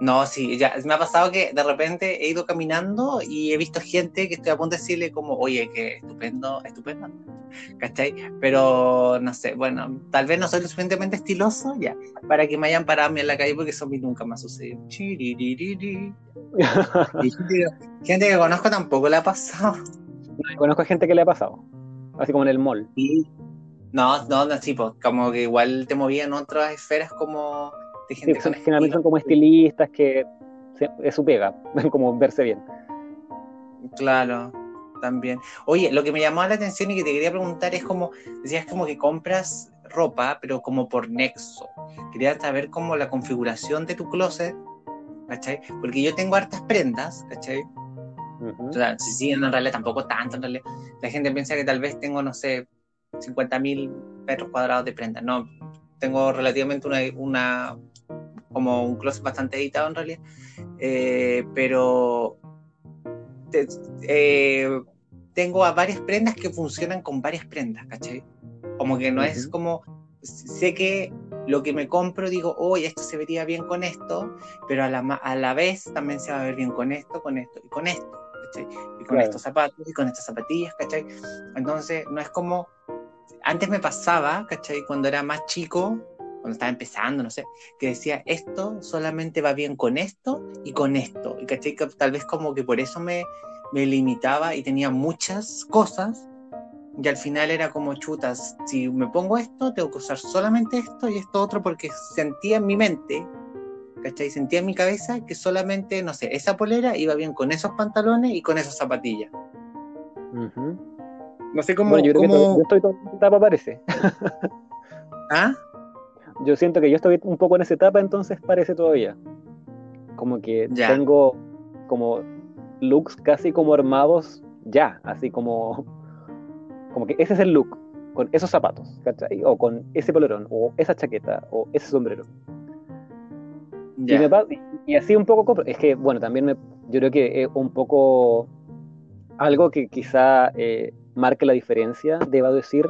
S1: No, sí, ya me ha pasado que de repente he ido caminando y he visto gente que estoy a punto de decirle como, oye, qué estupendo, estupendo, [laughs] ¿cachai? Pero no sé, bueno, tal vez no soy lo suficientemente estiloso ya, para que me hayan parado en la calle porque eso a mí nunca me ha sucedido. [laughs] gente que conozco tampoco le ha pasado.
S2: conozco gente que le ha pasado. Así como en el mall.
S1: No, no, no, sí, pues, como que igual te movían otras esferas como de gente.
S2: Sí, generalmente son como estilistas que es su pega, [laughs] como verse bien.
S1: Claro, también. Oye, lo que me llamó la atención y que te quería preguntar es como, decías como que compras ropa, pero como por nexo. Quería saber como la configuración de tu closet, ¿cachai? Porque yo tengo hartas prendas, ¿cachai? o sea, sí, en realidad tampoco tanto, en realidad. La gente piensa que tal vez tengo, no sé, 50.000 metros cuadrados de prendas. No, tengo relativamente una, una como un closet bastante editado en realidad, eh, pero eh, tengo a varias prendas que funcionan con varias prendas, ¿cachai? Como que no es como, sé que lo que me compro digo, oye, esto se vería bien con esto, pero a la, a la vez también se va a ver bien con esto, con esto y con esto, ¿cachai? Y con estos zapatos y con estas zapatillas, ¿cachai? Entonces, no es como, antes me pasaba, ¿cachai? Cuando era más chico, cuando estaba empezando, no sé, que decía, esto solamente va bien con esto y con esto. Y caché que tal vez como que por eso me, me limitaba y tenía muchas cosas. Y al final era como chutas, si me pongo esto, tengo que usar solamente esto y esto otro porque sentía en mi mente, ¿cachai? Sentía en mi cabeza que solamente, no sé, esa polera iba bien con esos pantalones y con esas zapatillas.
S2: No sé cómo... yo, yo estoy en etapa, parece. [laughs]
S1: ¿Ah?
S2: yo siento que yo estoy un poco en esa etapa, entonces parece todavía. Como que tengo como looks casi como armados ya, así como como que ese es el look, con esos zapatos, ¿cachai? O con ese polerón, o esa chaqueta, o ese sombrero. Y, así un poco, es que, bueno, también me, yo creo que es un poco algo que quizá eh, marque la diferencia, deba decir,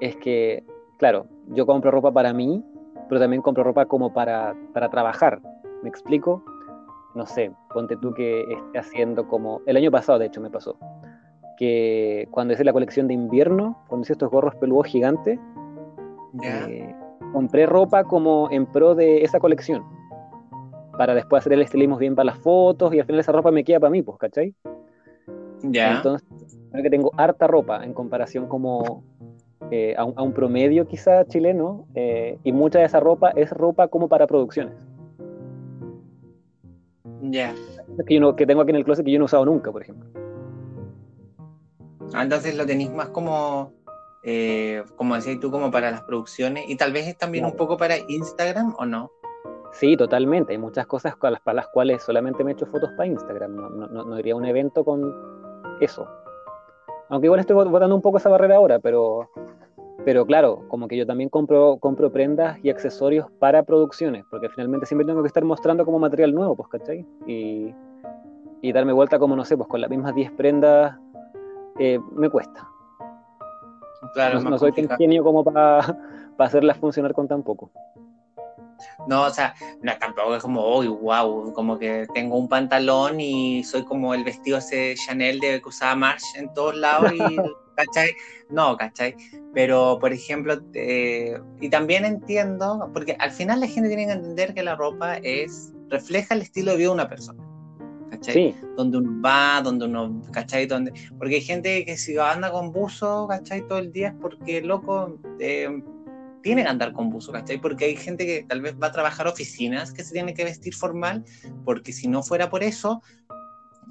S2: es que claro, yo compro ropa para mí, pero también compro ropa como para, para trabajar. ¿Me explico? No sé, ponte tú que esté haciendo como. El año pasado, de hecho, me pasó. Que cuando hice la colección de invierno, cuando hice estos gorros peludos gigantes, eh, compré ropa como en pro de esa colección. Para después hacer el estilismo bien para las fotos y al final esa ropa me queda para mí, pues, ¿cachai?
S1: Ya.
S2: Entonces, creo que tengo harta ropa en comparación como eh, a, un, promedio quizá chileno, eh, y mucha de esa ropa es ropa como para producciones.
S1: Ya.
S2: Que, que tengo aquí en el closet que yo no he usado nunca, por ejemplo.
S1: Ah, entonces lo tenéis más como, eh, como decías tú, como para las producciones, y tal vez es también un poco para Instagram, ¿o no?
S2: Sí, totalmente. Hay muchas cosas para las, para las cuales solamente me he hecho fotos para Instagram. No, no, no iría a un evento con eso. Aunque igual estoy botando un poco esa barrera ahora, pero, pero claro, como que yo también compro, compro prendas y accesorios para producciones, porque finalmente siempre tengo que estar mostrando como material nuevo, pues, ¿cachai? Y, y darme vuelta como, no sé, pues con las mismas 10 prendas eh, me cuesta.
S1: Claro,
S2: no, soy tan genio como para [laughs] hacerlas funcionar con tan poco.
S1: No, o sea, no, tampoco es como, oh, wow, como que tengo un pantalón y soy como el vestido ese Chanel de que usaba Marsh en todos lados y, [laughs] ¿cachai? No, ¿cachai? Pero, por ejemplo, eh, y también entiendo, porque al final la gente tiene que entender que la ropa es, refleja el estilo de vida de una persona. ¿cachai? Sí. Donde uno va, donde uno, ¿cachai? Donde, porque hay gente que si anda con buzo, ¿cachai? Todo el día es porque, loco, eh, tiene que andar con buzo, ¿cachai? Porque hay gente que tal vez va a trabajar oficinas que se tiene que vestir formal, porque si no fuera por eso,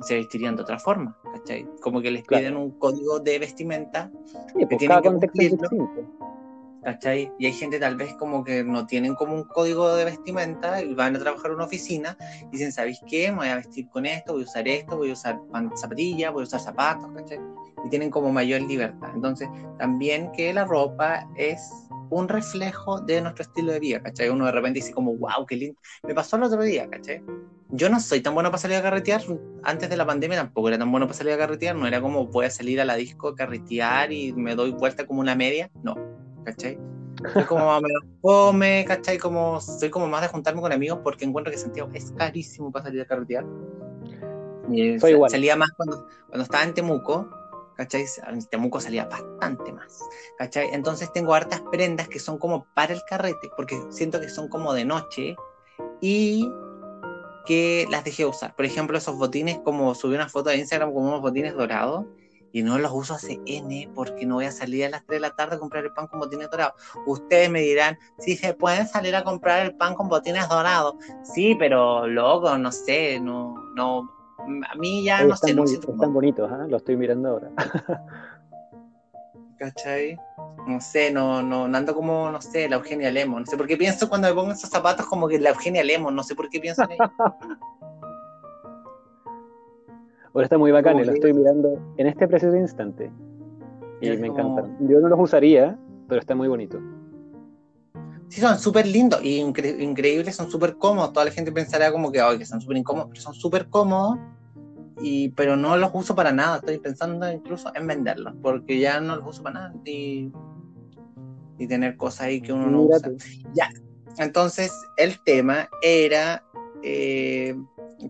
S1: se vestirían de otra forma, ¿cachai? Como que les piden un código de vestimenta
S2: sí, que tienen que cumplirlo,
S1: ¿cachai? Y hay gente tal vez como que no tienen como un código de vestimenta y van a trabajar en una oficina y dicen, ¿sabéis qué? Me voy a vestir con esto, voy a usar esto, voy a usar zapatillas, voy a usar zapatos, ¿cachai? Y tienen como mayor libertad. Entonces, también que la ropa es un reflejo de nuestro estilo de vida, ¿cachai? Uno de repente dice como, wow, qué lindo. Me pasó el otro día, ¿cachai? Yo no soy tan bueno para salir a carretear, antes de la pandemia tampoco era tan bueno para salir a carretear, no era como voy a salir a la disco a carretear y me doy vuelta como una media, no, ¿cachai? Soy como me come, ¿cachai? Como, soy como más de juntarme con amigos porque encuentro que Santiago es carísimo para salir a carretear. Y soy igual. salía más cuando, cuando estaba en Temuco, ¿cachai? En Temuco salía bastante más, ¿cachai? Entonces tengo hartas prendas que son como para el carrete, porque siento que son como de noche y que las dejé usar. Por ejemplo, esos botines, como subí una foto de Instagram como unos botines dorados, y no los uso hace N porque no voy a salir a las 3 de la tarde a comprar el pan con botines dorados. Ustedes me dirán, si se pueden salir a comprar el pan con botines dorados. Sí, pero luego, no sé, no, no, a mí ya no sé.
S2: están bonitos, ¿eh? lo estoy mirando ahora. [laughs]
S1: ¿Cachai? No sé, no, no, ando como, no sé, la Eugenia Lemon. No sé por qué pienso cuando me pongo esos zapatos como que la Eugenia Lemon, no sé por qué pienso en ella. [laughs]
S2: Ahora está muy bacán, lo estoy mirando en este preciso instante. Y
S1: Es
S2: me
S1: como-
S2: encantan. Yo no los usaría, pero está muy bonito.
S1: Sí, son súper lindos y incre- increíbles, son súper cómodos. Toda la gente pensará como que, "Ay, que son súper incómodos, pero son súper cómodos. Y, pero no los uso para nada. Estoy pensando incluso en venderlos, porque ya no los uso para nada. Y, y tener cosas ahí que uno no usa.
S2: tú.
S1: Entonces, el tema era, eh,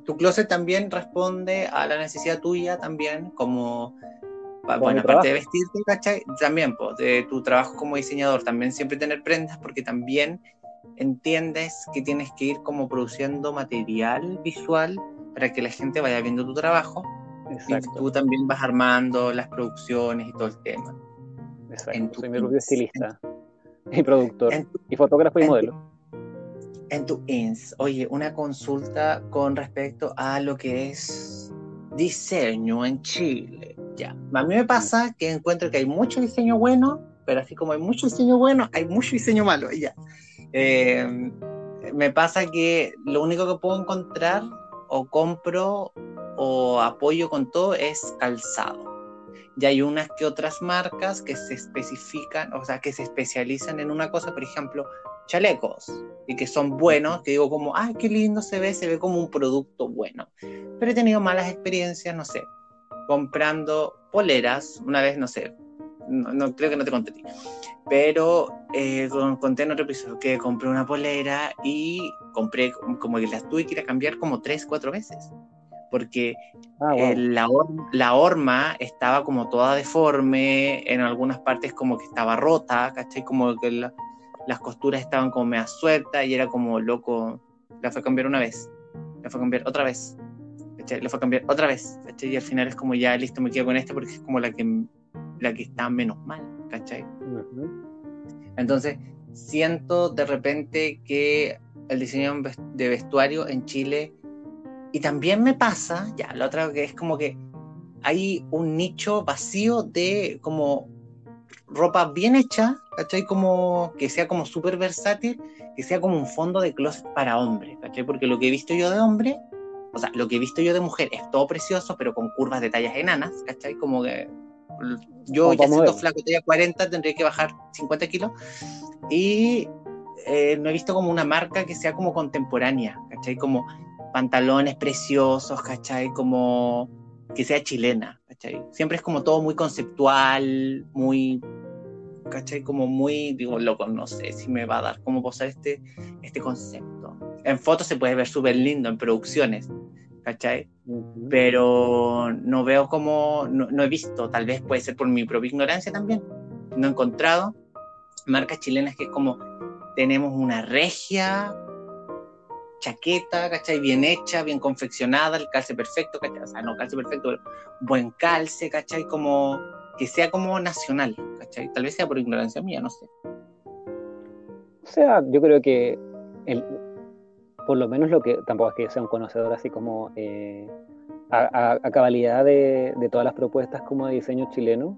S1: tu closet también responde a la necesidad tuya también, como, bueno, aparte de vestirte, ¿cachai? También, pues, de tu trabajo como diseñador, también siempre tener prendas, porque también entiendes que tienes que ir como produciendo material visual para que la gente vaya viendo tu trabajo y
S2: Exacto.
S1: tú también vas armando las producciones y todo el tema. en
S2: Exacto.
S1: tu
S2: Soy mi propio estilista y productor
S1: tu-
S2: y fotógrafo y
S1: tu-
S2: modelo.
S1: En tu ins, oye, una consulta con respecto a lo que es diseño en Chile. Ya, a mí me pasa que encuentro que hay mucho diseño bueno, pero así como hay mucho diseño bueno, hay mucho diseño malo. Ya. Eh, me pasa que lo único que puedo encontrar o compro o apoyo con todo es calzado. Y hay unas que otras marcas que se especifican, o sea, que se especializan en una cosa, por ejemplo, chalecos y que son buenos, que digo como, ay, qué lindo se ve, se ve como un producto bueno. Pero he tenido malas experiencias, no sé, comprando poleras, una vez, no sé, no, no- creo que no te conté a ti, pero eh, con- conté en otro episodio que compré una polera y compré como que las tuve que ir a cambiar como tres, cuatro veces. Porque
S2: Ah, wow.
S1: eh, la, la horma estaba como toda deforme, en algunas partes como que estaba rota, ¿cachai? Como que la- las costuras estaban como medio sueltas y era como loco. La fue a cambiar una vez, la fue a cambiar otra vez, ¿cachai? La fue a cambiar otra vez, ¿cachai? Y al final es como ya listo, me quedo con esta porque es como la que, la que está menos mal, ¿cachai?
S2: Ujú.
S1: Entonces, siento de repente que el diseño de vestuario en Chile, y también me pasa, ya, la otra que es como que hay un nicho vacío de como ropa bien hecha, ¿cachai? Como que sea como súper versátil, que sea como un fondo de closet para hombres, ¿cachai? Porque lo que he visto yo de hombre, o sea, lo que he visto yo de mujer es todo precioso, pero con curvas de tallas enanas, ¿cachai? Como que yo
S2: Como
S1: ya
S2: modelo.
S1: flaco, talla 40, tendría que bajar 50 kilos. Y eh, no he visto como una marca que sea como contemporánea, ¿cachai? Como pantalones preciosos, ¿cachai? Como que sea chilena, ¿cachai? Siempre es como todo muy conceptual, muy, ¿cachai? Como muy, digo, loco, no sé si me va a dar cómo posar este, este concepto. En fotos se puede ver súper lindo, en producciones, ¿cachai?
S2: Ujú.
S1: pero no veo como, no, no he visto, tal vez puede ser por mi propia ignorancia también, no he encontrado marcas chilenas que es como, tenemos una regia chaqueta, ¿cachai? Bien hecha, bien confeccionada, el calce perfecto, ¿cachai? O sea, no calce perfecto, pero buen calce, ¿cachai? Como que sea como nacional, ¿cachai? Tal vez sea por ignorancia mía, no sé.
S2: O sea, yo creo que el, por lo menos lo que tampoco es que sea un conocedor así como eh, a, a- a cabalidad de, de todas las propuestas como de diseño chileno,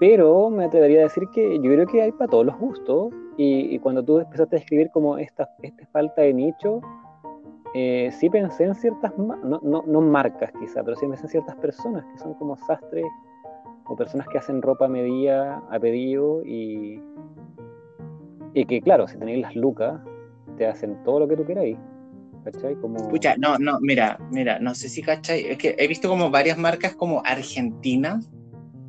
S2: pero me atrevería a decir que yo creo que hay para todos los gustos y, y cuando tú empezaste a escribir como esta, esta falta de nicho, eh, sí pensé en ciertas, no, no, no marcas quizá, pero sí pensé en ciertas personas que son como sastres o personas que hacen ropa a medida, a pedido y, y que claro, si tenéis las lucas, te hacen todo lo que tú queráis. ¿Cachai? Como...
S1: Escucha, no, no, mira, mira, no sé si, ¿cachai? Es que he visto como varias marcas como argentinas,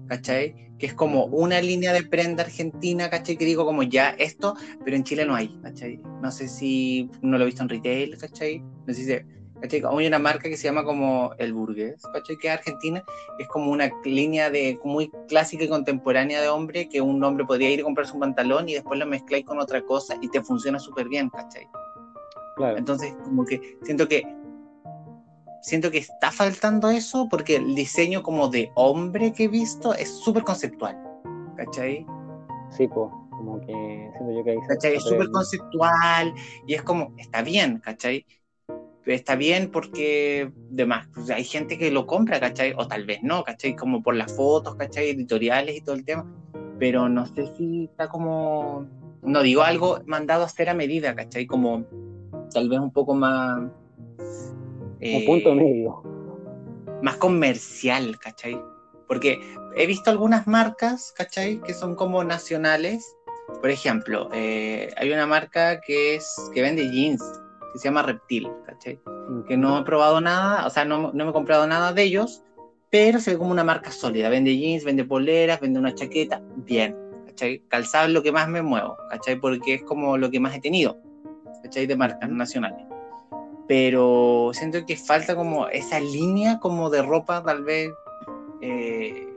S1: ¿cachai? Que es como una línea de prenda argentina, ¿cachai? Que digo como ya esto, pero en Chile no hay, ¿cachai? No sé si no lo he visto en retail, ¿cachai? No sé si, se- ¿cachai? Hay una marca que se llama como El Burgués, ¿cachai? Que es argentina, es como una línea de muy clásica y contemporánea de hombre, que un hombre podría ir a comprarse un pantalón y después lo mezcláis con otra cosa y te funciona súper bien, ¿cachai?
S2: Claro.
S1: Entonces, como que siento que siento que está faltando eso porque el diseño como de hombre que he visto es súper conceptual. ¿Cachai?
S2: Sí, pues, como que siento yo que ahí
S1: ¿Cachai? Es súper conceptual y es como, está bien, ¿cachai? Está bien porque, demás, pues, hay gente que lo compra, ¿cachai? O tal vez no, ¿cachai? Como por las fotos, ¿cachai? Editoriales y todo el tema. Pero no sé si está como, no digo algo mandado a hacer a medida, ¿cachai? Como tal vez un poco más...
S2: un
S1: eh,
S2: punto medio.
S1: más comercial, ¿cachai? Porque he visto algunas marcas, ¿cachai? Que son como nacionales. Por ejemplo, eh, hay una marca que es que vende jeans, que se llama Reptil, ¿cachai? Que no he probado nada, o sea, no, no me he comprado nada de ellos, pero se ve como una marca sólida. Vende jeans, vende poleras, vende una chaqueta, bien, ¿cachai? Calzado es lo que más me muevo, ¿cachai? Porque es como lo que más he tenido, ¿cachai? De marcas nacionales. Pero siento que falta como esa línea como de ropa, tal vez, eh,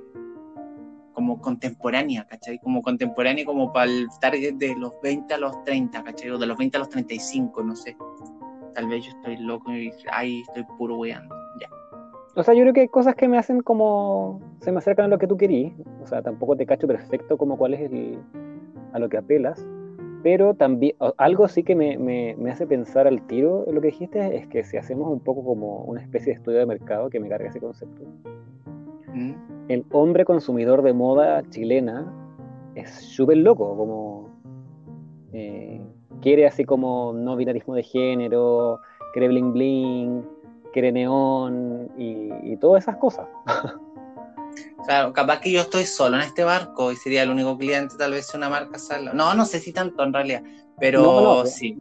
S1: como contemporánea, ¿cachai? Como contemporánea como para el target de los 20 a los 30, ¿cachai? O de los 20 a los 35, no sé. Tal vez yo estoy loco y ahí estoy puro weando, ya.
S2: O sea, yo creo que hay cosas que me hacen como. se me acercan a lo que tú querías. O sea, tampoco te cacho perfecto como cuál es el. a lo que apelas. Pero también. algo sí que me, me, me hace pensar al tiro lo que dijiste es que si hacemos un poco como una especie de estudio de mercado que me carga ese concepto.
S1: ¿Mm?
S2: El hombre consumidor de moda chilena es súper loco, como. eh, quiere así como no binarismo de género, quiere bling bling, quiere neón y, y todas esas cosas. [laughs]
S1: Claro, capaz que yo estoy solo en este barco y sería el único cliente, tal vez una marca salva. No, no sé si tanto en realidad, pero
S2: No, no,
S1: sí.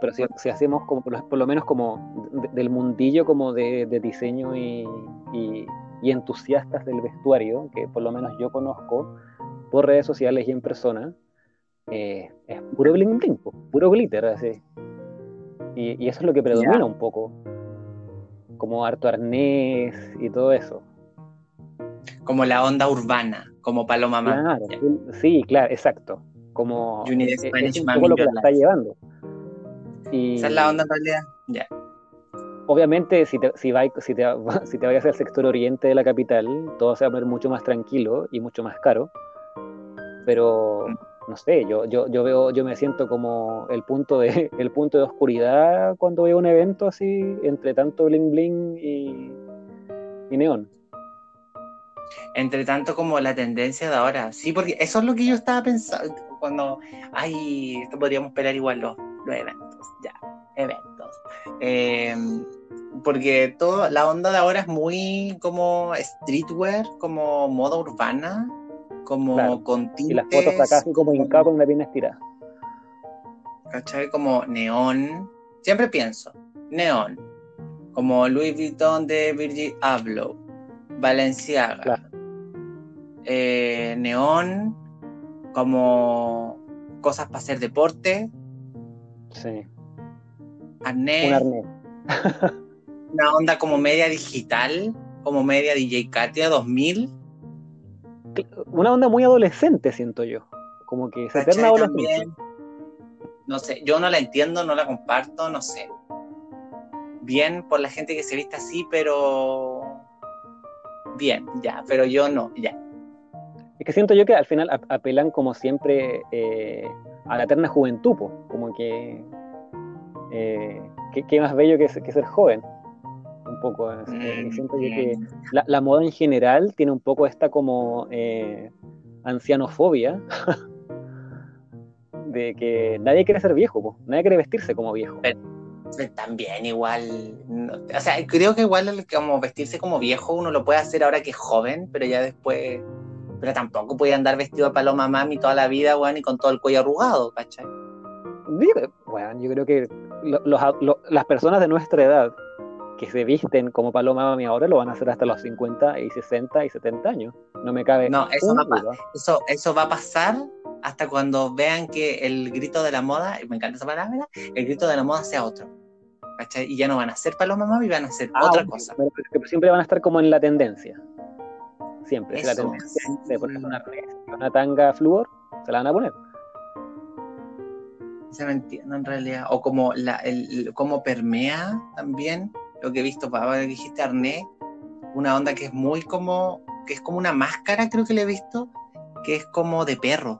S2: Pero si, si hacemos como por lo, por lo menos como de- del mundillo como de, de diseño y, y- y entusiastas del vestuario, que por lo menos yo conozco por redes sociales y en persona, eh, es puro bling bling, puro glitter, así. Y, y eso es lo que predomina un poco, como harto arnés y todo eso.
S1: Como la onda urbana, como Paloma.
S2: Claro, sí, claro, exacto. Como
S1: need a
S2: es- es
S1: Spanish
S2: un
S1: mommy
S2: poco lo que la está llevando. Y,
S1: Esa es la onda en realidad. Ya.
S2: Obviamente si te, si, vai- si, te, [laughs] si te vayas al sector oriente de la capital, todo se va a ver mucho más tranquilo y mucho más caro. Pero no sé, yo, yo, yo veo, yo me siento como el punto de, [laughs] el punto de oscuridad cuando veo un evento así, entre tanto bling bling y, y neón.
S1: Entre tanto como la tendencia de ahora. Sí, porque eso es lo que yo estaba pensando cuando, ay, esto podríamos esperar igual los, los eventos, ya, eventos. Eh, porque todo, la onda de ahora es muy como streetwear, como moda urbana, como
S2: Claro.
S1: con
S2: Y las fotos acá así como hincado con la pierna estirada.
S1: ¿cachai? Como neón. Siempre pienso, neón. Como Louis Vuitton de Virgil Abloh, Balenciaga.
S2: Claro.
S1: eh, neón, como cosas para hacer deporte,
S2: Sí,
S1: arnés,
S2: un arnés. [laughs]
S1: una onda como media digital, como media DJ Katia 2000.
S2: Una onda muy adolescente, siento yo. Como que se eterna adolescencia.
S1: También. No sé, yo no la entiendo, no la comparto, no sé. Bien por la gente que se viste así, pero bien, ya, pero yo no, ya.
S2: Es que siento yo que al final ap- apelan como siempre eh, a la eterna juventud, po. como que eh, qué, qué más bello que, que ser joven. Un poco. eh,
S1: Mm,
S2: y siento yo que la, la moda en general tiene un poco esta como eh, ancianofobia [laughs] de que nadie quiere ser viejo, po. nadie quiere vestirse como viejo.
S1: Pero- También igual, no- o sea, creo que igual el- como vestirse como viejo uno lo puede hacer ahora que es joven, pero ya después, pero tampoco puede andar vestido de paloma mami toda la vida, weón, y con todo el cuello arrugado, ¿cachai?
S2: Bueno, yo creo que lo- los las personas de nuestra edad que se visten como Paloma Mami ahora lo van a hacer hasta los 50 y 60 y 70 años. No me cabe
S1: No, eso va. Eso, eso va a pasar hasta cuando vean que el grito de la moda, me encanta esa palabra, el grito de la moda sea otro. ¿Cachai? Y ya no van a ser paloma mami, van a ser
S2: Ah,
S1: otra cosa.
S2: pero- pero siempre van a estar como en la tendencia. Siempre. Si la
S1: Eso,
S2: tendencia
S1: sí.
S2: de ponerse una, una tanga flúor, se la van a poner.
S1: Se me entiende en realidad. O como la, el, el- cómo permea también lo que he visto, ahora que dijiste arnés, una onda que es muy como, que es como una máscara, creo que le he visto, que es como de perro.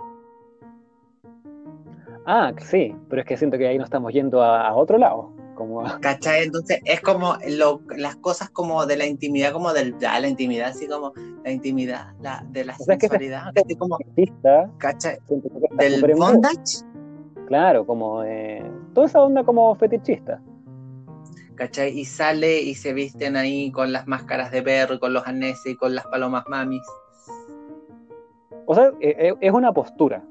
S2: Ah, sí, pero es que siento que ahí nos estamos yendo a, a otro lado. Como
S1: ¿Cachai? Entonces es como lo- las cosas como de la intimidad, como del, ah, la intimidad, así como la intimidad, la, de la
S2: O sea, que
S1: sensualidad, así como,
S2: artista,
S1: ¿cachai? Del bondage,
S2: Claro, como eh, toda esa onda como fetichista.
S1: ¿Cachai? Y sale y se visten ahí con las máscaras de perro, con los arneses y con las palomas mamis.
S2: O sea, e- e- es una postura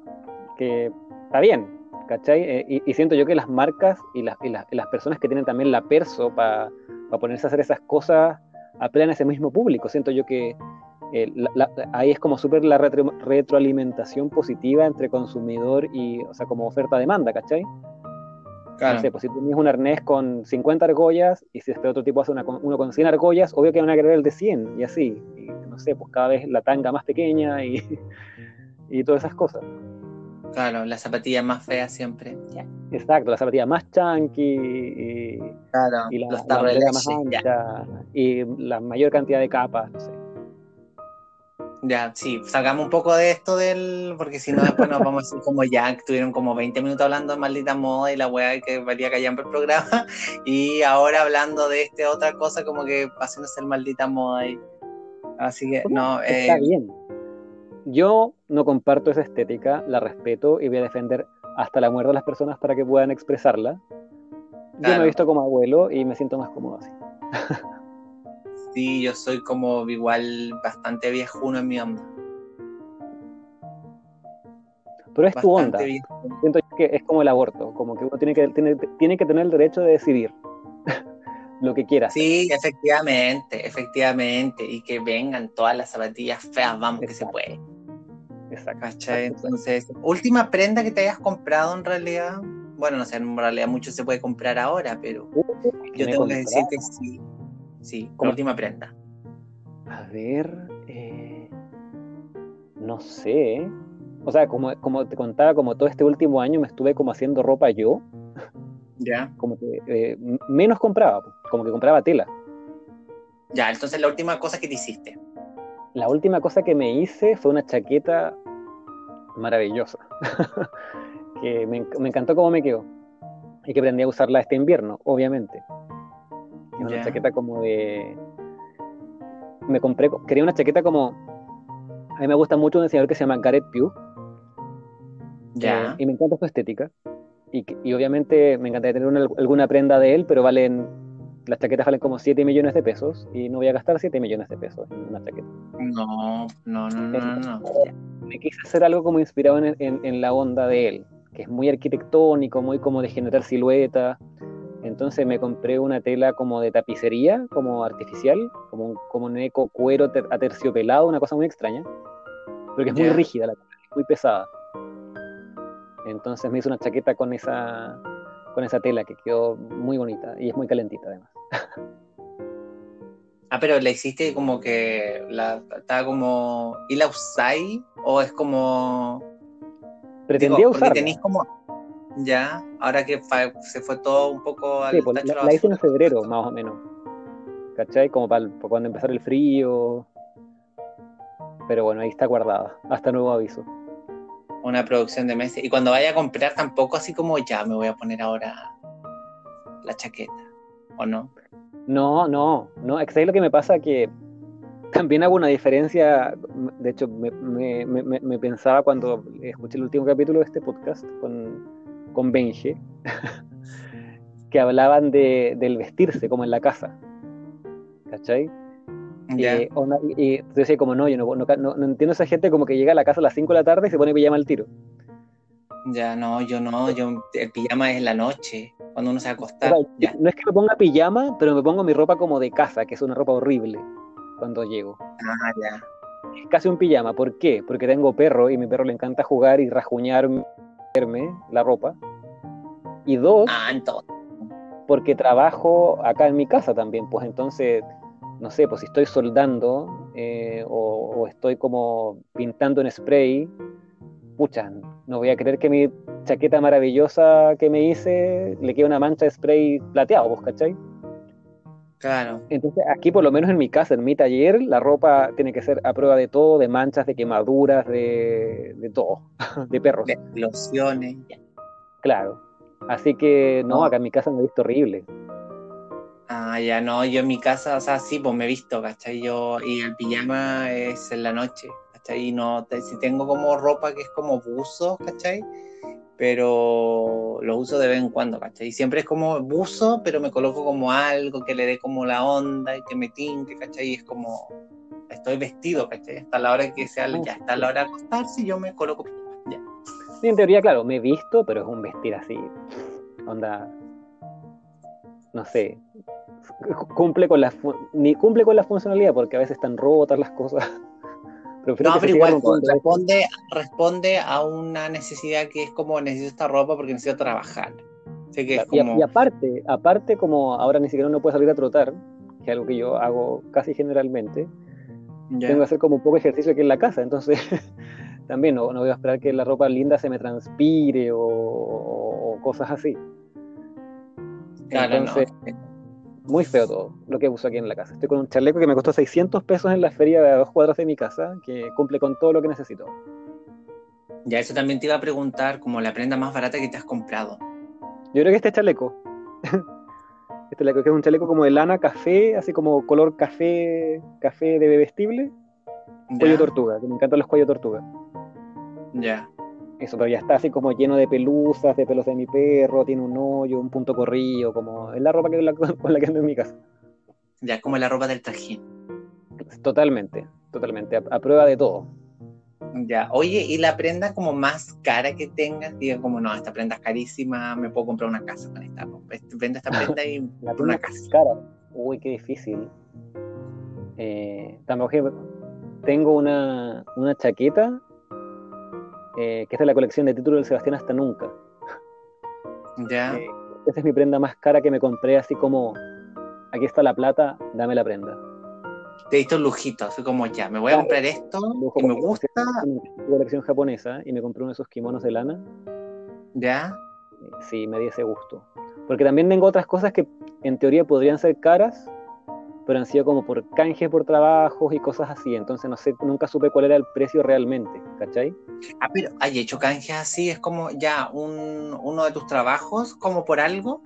S2: que está bien, ¿cachai? Eh, Y, siento yo que las marcas y, las- y las- personas que tienen también la perso para ponerse a hacer esas cosas apelan a ese mismo público. Siento yo que eh, ahí es como súper la retro- retroalimentación positiva entre consumidor y, o sea, como oferta-demanda, ¿cachai?
S1: Claro.
S2: No sé, pues si tienes un arnés con 50 argollas y si este otro tipo hace una con- uno con 100 argollas, obvio que van a querer el de 100 y así. Y, no sé, pues cada vez la tanga más pequeña y, [laughs] y todas esas cosas.
S1: Claro, la zapatilla más fea siempre.
S2: Exacto, la zapatilla más chunky y,
S1: Claro,
S2: y la,
S1: los
S2: más ancha y la mayor cantidad de capas, no sé.
S1: Ya, sí, sacamos un poco de esto del. Porque si no, después nos vamos a decir como ya, estuvieron como 20 minutos hablando de maldita moda y la weá que valía callar por el programa. [laughs] Y ahora hablando de este otra cosa, como que haciéndose el maldita moda. Y... Así que, no,
S2: Está
S1: eh,
S2: bien. Yo no comparto esa estética, la respeto y voy a defender hasta la muerte a las personas para que puedan expresarla. Yo me
S1: Claro.
S2: he visto como abuelo y me siento más cómodo así. [laughs]
S1: sí, yo soy como igual bastante viejuno en mi onda.
S2: Pero es tu onda.
S1: Viejuno.
S2: Siento que es como el aborto, como que uno tiene que, tiene, tiene que tener el derecho de decidir [laughs] lo que quiera. hacer.
S1: Sí, efectivamente, efectivamente. Y que vengan todas las zapatillas feas, vamos, que se puede.
S2: Exacto.
S1: ¿Cachai? Entonces, última prenda que te hayas comprado en realidad. Bueno, no sé, en realidad mucho se puede comprar ahora, pero
S2: Uh,
S1: yo tengo que decir que sí. Sí, la
S2: ¿Cómo?
S1: última prenda.
S2: A ver, eh, no sé. ¿eh? O sea, como, como te contaba, como todo este último año me estuve como haciendo ropa yo, [laughs]
S1: Ya.
S2: como que eh, menos compraba, como que compraba tela.
S1: Ya, entonces la última cosa que te hiciste.
S2: La última cosa que me hice fue una chaqueta maravillosa, [laughs] que me, me encantó cómo me quedó y que aprendí a usarla este invierno, obviamente. Una chaqueta como de... Me compré, quería una chaqueta como... A mí me gusta mucho un diseñador que se llama Gareth Pugh,
S1: Ya.
S2: Eh, y me encanta su estética. Y, y obviamente me encantaría tener una- alguna prenda de él, pero valen. Las chaquetas valen como 7 millones de pesos y no voy a gastar 7 millones de pesos en una chaqueta.
S1: No, no, no, no, no. no.
S2: Me quise hacer algo como inspirado en, en- en la onda de él, que es muy arquitectónico, muy como de generar silueta. Entonces me compré una tela como de tapicería, como artificial, como un, como un eco cuero ter- aterciopelado, una cosa muy extraña. Porque es muy rígida la tela, es muy pesada. Entonces me hice una chaqueta con esa, con esa tela que quedó muy bonita y es muy calentita además.
S1: Ah, pero la hiciste como que la estaba como. ¿Y la usáis? ¿O es como.
S2: Pretendía
S1: porque
S2: usarla.
S1: tenéis como. Ya, ahora que se fue todo un poco al
S2: Sí, pues,
S1: tacho
S2: la,
S1: la
S2: hice en febrero, más o menos. ¿Cachai? Como para, cuando empezara el frío. Pero bueno, ahí está guardada, hasta nuevo aviso.
S1: una producción de meses. Y cuando vaya a comprar, tampoco así como ya me voy a poner ahora la chaqueta, ¿o no?
S2: No, no, no, es que ¿sabes lo que me pasa? Que también hago una diferencia, de hecho me, me- me- me- me pensaba cuando escuché el último capítulo de este podcast con, con Benje, que hablaban de, del vestirse como en la casa, ¿cachai? Eh, onda- y, tú decías como no, yo no, no, no- no entiendo esa gente como que llega a la casa a las 5 de la tarde y se pone pijama al tiro.
S1: Ya, no, yo no, yo el pijama es en la noche, cuando uno se a Ya.
S2: no es que me ponga pijama, pero me pongo mi ropa como de casa, que es una ropa horrible cuando llego.
S1: Ah, ya.
S2: Es casi un pijama. ¿Por qué? Porque tengo perro y a mi perro le encanta jugar y la ropa. Y dos,
S1: Ah, entonces.
S2: porque trabajo acá en mi casa también. Pues entonces, no sé, pues si estoy soldando eh, o, o estoy como pintando en spray, pucha, no voy a creer que mi chaqueta maravillosa que me hice le quede una mancha de spray plateado, ¿vos cachai?
S1: Claro.
S2: Entonces, aquí por lo menos en mi casa, en mi taller, la ropa tiene que ser a prueba de todo, de manchas, de quemaduras, de, de todo, [laughs] de perros,
S1: De explosiones.
S2: claro. Así que no,
S1: No.
S2: acá en mi casa me he visto horrible.
S1: Ah, ya no, yo en mi casa, o sea, sí, pues me he visto, ¿cachai? Yo, y el pijama es en la noche, ¿cachai? Y no, si tengo como ropa que es como buzo, ¿cachai? Pero lo uso de vez en cuando, ¿cachai? Y siempre es como buzo, pero me coloco como algo que le dé como la onda y que me tinte, ¿cachai? Y es como, es estoy vestido, ¿cachai? Hasta la hora que sea, ya está la hora de acostarse yo me coloco ya.
S2: Sí, en teoría, claro, me he visto, pero es un vestir así, onda, no sé, cumple con la ni cumple con la funcionalidad porque a veces están rotas las cosas.
S1: No, pero igual responde, responde a una necesidad que es como necesito esta ropa porque necesito trabajar.
S2: y, aparte, aparte como ahora ni siquiera uno puede salir a trotar, que es algo que yo hago casi generalmente, tengo que hacer como un poco de ejercicio aquí en la casa, entonces [laughs] también no, no, voy a esperar que la ropa linda se me transpire o, cosas así. entonces, muy feo todo lo que uso aquí en la casa. Estoy con un chaleco que me costó 600 pesos en la feria de dos cuadras de mi casa, que cumple con todo lo que necesito.
S1: Ya, eso también te iba a preguntar, como la prenda más barata que te has comprado.
S2: Yo creo que este chaleco. [laughs] este chaleco que es un chaleco como de lana, café, así como color café, café de bebestible. Cuello tortuga, que me encantan los cuellos tortuga.
S1: Ya.
S2: Eso, pero ya está así como lleno de pelusas, de pelos de mi perro, tiene un hoyo, un punto corrido, como es la ropa que [laughs] con la que ando en mi casa.
S1: Ya, como la ropa del trajín.
S2: Totalmente, totalmente, a, prueba de todo.
S1: Ya, oye, ¿y la prenda como más cara que tengas? Diga como, no, esta prenda es carísima, me puedo comprar una casa con esta. Vendo esta prenda y [laughs]
S2: la una casa. cara. Uy, qué difícil. Eh, también tengo una, una chaqueta eh, que esta es la colección de títulos del Sebastián Hasta Nunca.
S1: Ya.
S2: Eh, esa es mi prenda más cara que me compré, así como, aquí está la plata, dame la prenda.
S1: Te diste un lujito, así como ya, me voy a comprar esto, que me gusta.
S2: Una colección japonesa y me compré uno de esos kimonos de lana.
S1: ¿Ya?
S2: Sí, me di ese gusto. Porque también tengo otras cosas que en teoría podrían ser caras, pero han sido como por canje por trabajos y cosas así, entonces no sé, nunca supe cuál era el precio realmente, ¿cachai?
S1: Ah, pero hay hecho canjes así, es como ya un, uno de tus trabajos, como por algo.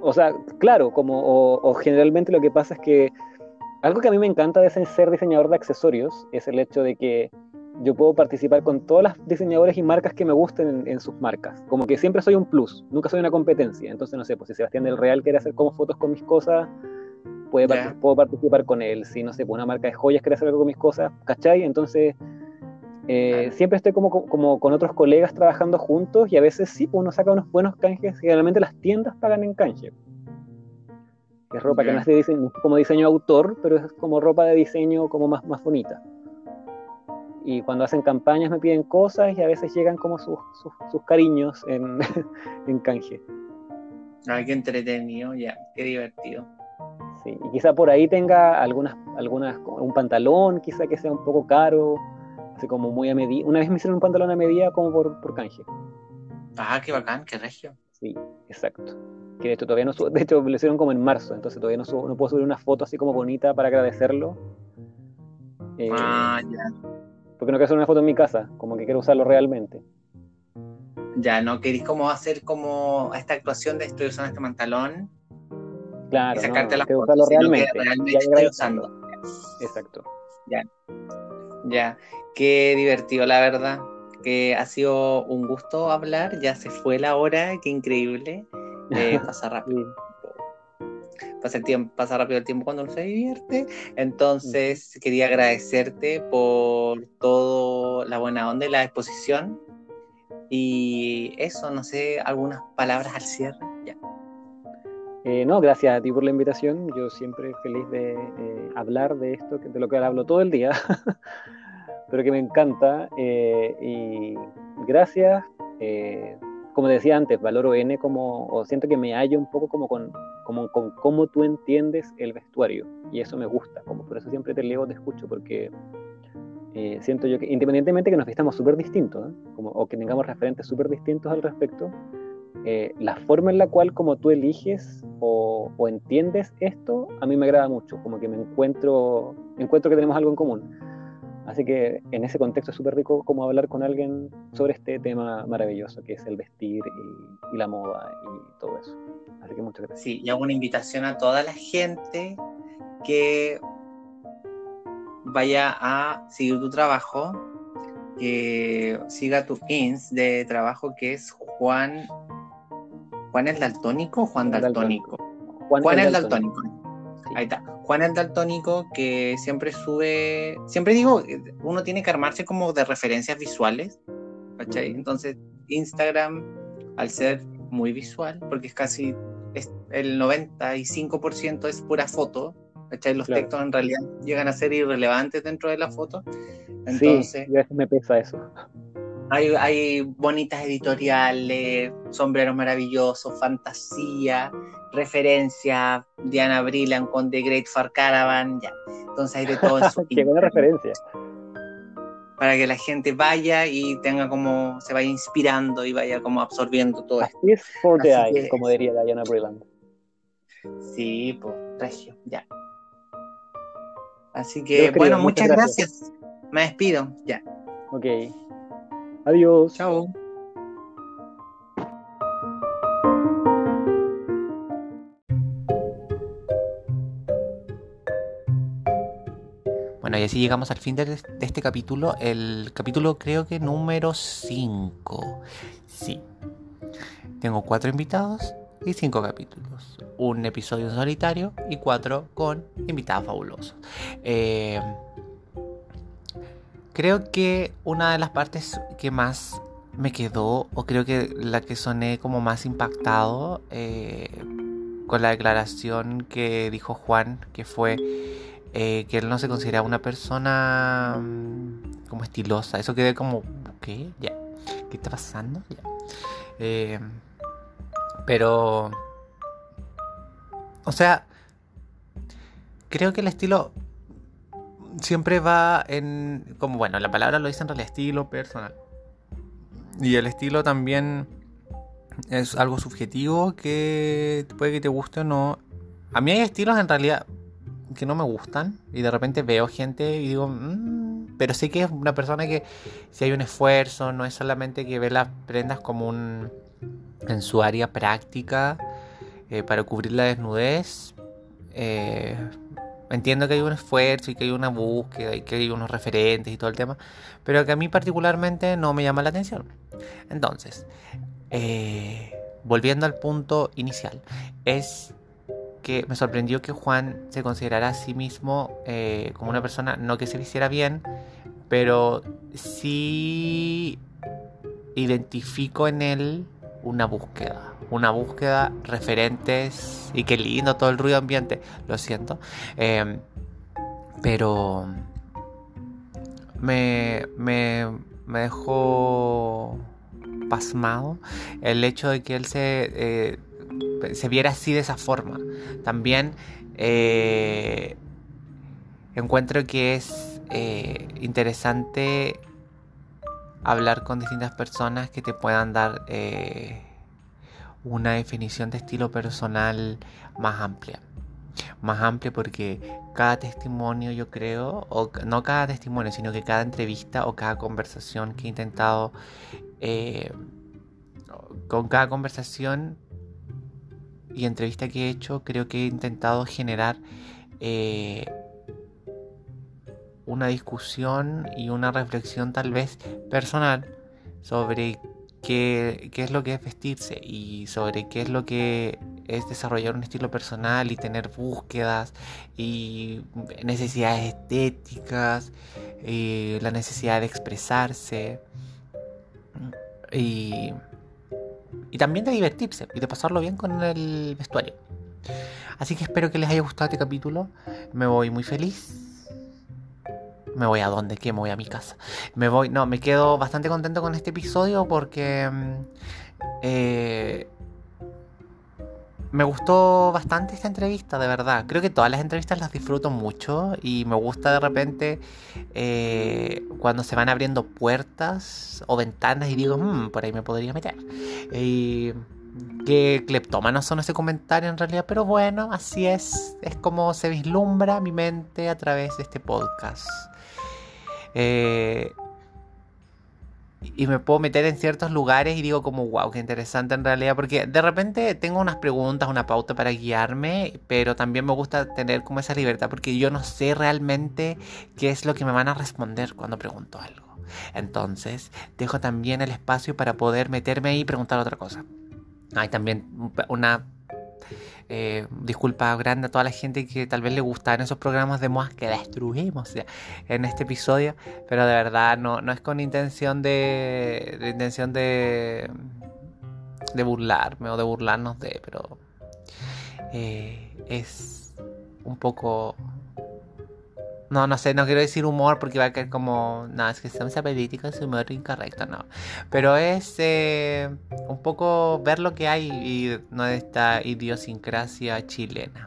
S2: O sea, claro, como, o, generalmente lo que pasa es que algo que a mí me encanta de ser diseñador de accesorios es el hecho de que yo puedo participar con todas las diseñadores y marcas que me gusten en, en, sus marcas. Como que siempre soy un plus, nunca soy una competencia. Entonces, no sé, pues si Sebastián del Real quiere hacer como fotos con mis cosas, puedo participar con él, si no sé, pues una marca de joyas quiere hacer algo con mis cosas, ¿cachai? Entonces, eh, siempre estoy como, como con otros colegas trabajando juntos y a veces sí, pues uno saca unos buenos canjes, generalmente las tiendas pagan en canje. Es ropa que no es, de diseño, como diseño autor, pero es como ropa de diseño como más, más bonita. Y cuando hacen campañas me piden cosas y a veces llegan como sus, sus, cariños en, [laughs] en canje.
S1: Ay, qué entretenido, ya, qué divertido.
S2: Y quizá por ahí tenga algunas, algunas, un pantalón, quizá que sea un poco caro, así como muy a medida. Una vez me hicieron un pantalón a medida como por, por canje.
S1: Ah, qué bacán, qué regio.
S2: Sí, exacto. Que de hecho todavía no de hecho lo hicieron como en marzo, entonces todavía no, no puedo subir una foto así como bonita para agradecerlo.
S1: Eh, ah, ya.
S2: Porque no quiero hacer una foto en mi casa, como que quiero usarlo realmente.
S1: Ya, ¿no queréis como hacer como esta actuación de estoy usando este pantalón?
S2: Claro,
S1: y sacarte
S2: las
S1: fotos,
S2: realmente,
S1: realmente estoy usando.
S2: Exacto.
S1: Ya. Ya. Qué divertido, la verdad. Que ha sido un gusto hablar. Ya se fue la hora, qué increíble. Eh, [laughs] pasa rápido. Pasa, el tiempo, pasa rápido el tiempo cuando uno se divierte. Entonces, quería agradecerte por todo la buena onda y la exposición. Y eso, no sé, algunas palabras al cierre.
S2: Eh, no, gracias a ti por la invitación. Yo siempre feliz de eh, hablar de esto, de lo que hablo todo el día, [laughs] pero que me encanta. Eh, y gracias. como decía antes, valoro N como, o siento que me hallo un poco como con, como con cómo tú entiendes el vestuario. Y eso me gusta, como por eso siempre te leo, te escucho, porque siento yo que independientemente que nos vistamos súper distintos, como, o que tengamos referentes súper distintos al respecto, eh, la forma en la cual como tú eliges o, entiendes esto, a mí me agrada mucho, como que me encuentro, encuentro que tenemos algo en común. Así que en ese contexto es súper rico como hablar con alguien sobre este tema maravilloso que es el vestir y, la moda y todo eso. Así que muchas gracias.
S1: Sí, y hago una invitación a toda la gente que vaya a seguir tu trabajo, que siga tu ins de trabajo que es Juan ¿Juan es daltónico o Juan daltónico?
S2: Juan,
S1: es daltónico.
S3: Ahí está. Juan el Daltónico, que siempre sube. Siempre digo, uno tiene que armarse como de referencias visuales. ¿Cachai? Entonces, Instagram, al ser muy visual, porque es casi. Es, el 95% es pura foto. ¿Cachai? Los
S2: Claro.
S3: textos en realidad llegan a ser irrelevantes dentro de la foto. Entonces,
S2: sí, a veces me pesa eso.
S3: Hay, hay bonitas editoriales, sombreros maravillosos, fantasía, referencia, Diana Brillan con The Great Far Caravan, ya. Entonces hay de todo en su [laughs]
S2: Qué buena referencia.
S3: Para que la gente vaya y tenga como, se vaya inspirando y vaya como absorbiendo todo esto.
S2: For the
S3: Así
S2: eye,
S3: que-
S2: como diría Diana Brilland.
S3: Sí, pues, regio, ya. Así que, bueno,
S2: muchas
S3: muchas
S2: gracias.
S3: gracias. Me despido, ya.
S2: Ok. Adiós.
S3: Chao.
S1: Bueno, y así llegamos al fin de, de este capítulo. El capítulo creo que número 5. Sí. Tengo cuatro invitados y cinco capítulos. Un episodio en solitario y cuatro con invitados fabulosos. Eh, creo que una de las partes que más me quedó, o creo que la que soné como más impactado, eh, con la declaración que dijo Juan, que fue eh, que él no se consideraba una persona mm, como estilosa. Eso quedé como, ¿qué? Ya. ¿Qué está pasando? Eh, pero, o sea, creo que el estilo siempre va en, como bueno, la palabra lo dice en realidad, estilo personal. Y el estilo también es algo subjetivo que puede que te guste o no. A mí hay estilos en realidad que no me gustan y de repente veo gente y digo, "Mm", pero sé que es una persona que si hay un esfuerzo, no es solamente que ve las prendas como un en su área práctica eh, para cubrir la desnudez. eh, entiendo que hay un esfuerzo y que hay una búsqueda y que hay unos referentes y todo el tema, pero que a mí particularmente no me llama la atención. Entonces, eh, volviendo al punto inicial, es que me sorprendió que Juan se considerara a sí mismo eh, como una persona, no que se vistiera bien, pero sí identifico en él una búsqueda, una búsqueda referentes y qué lindo todo el ruido ambiente, lo siento, eh, pero me, me, me dejó pasmado el hecho de que él se, eh, se viera así de esa forma. También eh, encuentro que es eh, interesante hablar con distintas personas que te puedan dar eh, una definición de estilo personal más amplia. Más amplia porque cada testimonio yo creo, o no cada testimonio, sino que cada entrevista o cada conversación que he intentado, eh, con cada conversación y entrevista que he hecho, creo que he intentado generar eh, una discusión y una reflexión tal vez personal sobre qué, qué es lo que es vestirse y sobre qué es lo que es desarrollar un estilo personal y tener búsquedas y necesidades estéticas y la necesidad de expresarse y, y también de divertirse y de pasarlo bien con el vestuario. Así que espero que les haya gustado este capítulo. Me voy muy feliz. Me voy a dónde, ¿qué? Me voy a mi casa. Me voy, no, me quedo bastante contento con este episodio porque mm, eh, me gustó bastante esta entrevista, de verdad. Creo que todas las entrevistas las disfruto mucho y me gusta de repente eh, cuando se van abriendo puertas o ventanas y digo, "Mm, por ahí me podría meter. Y que cleptómanos son ese comentario en realidad, pero bueno, así es. Es como se vislumbra mi mente a través de este podcast. Eh, y me puedo meter en ciertos lugares y digo como, wow, qué interesante en realidad, porque de repente tengo unas preguntas, una pauta para guiarme, pero también me gusta tener como esa libertad, porque yo no sé realmente qué es lo que me van a responder cuando pregunto algo. Entonces, dejo también el espacio para poder meterme ahí y preguntar otra cosa. Hay también una Eh, disculpa grande a toda la gente que tal vez le gustaban esos programas de modas que destruimos en este episodio, pero de verdad no, no es con intención de, de intención de, de burlarme o de burlarnos de, pero eh, es un poco no, no sé, no quiero decir humor porque va a caer como. No, es que estamos política es humor incorrecto, no. Pero es eh, un poco ver lo que hay y no de esta idiosincrasia chilena.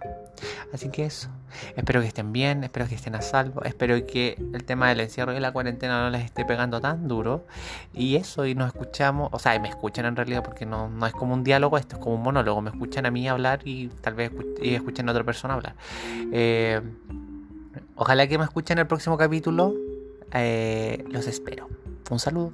S1: Así que eso. Espero que estén bien, espero que estén a salvo, espero que el tema del encierro y la cuarentena no les esté pegando tan duro. Y eso, y nos escuchamos, o sea, y me escuchan en realidad porque no, no es como un diálogo, esto es como un monólogo. Me escuchan a mí hablar y tal vez y escuchen a otra persona hablar. Eh, Ojalá que me escuchen en el próximo capítulo. Eh, los espero. Un saludo.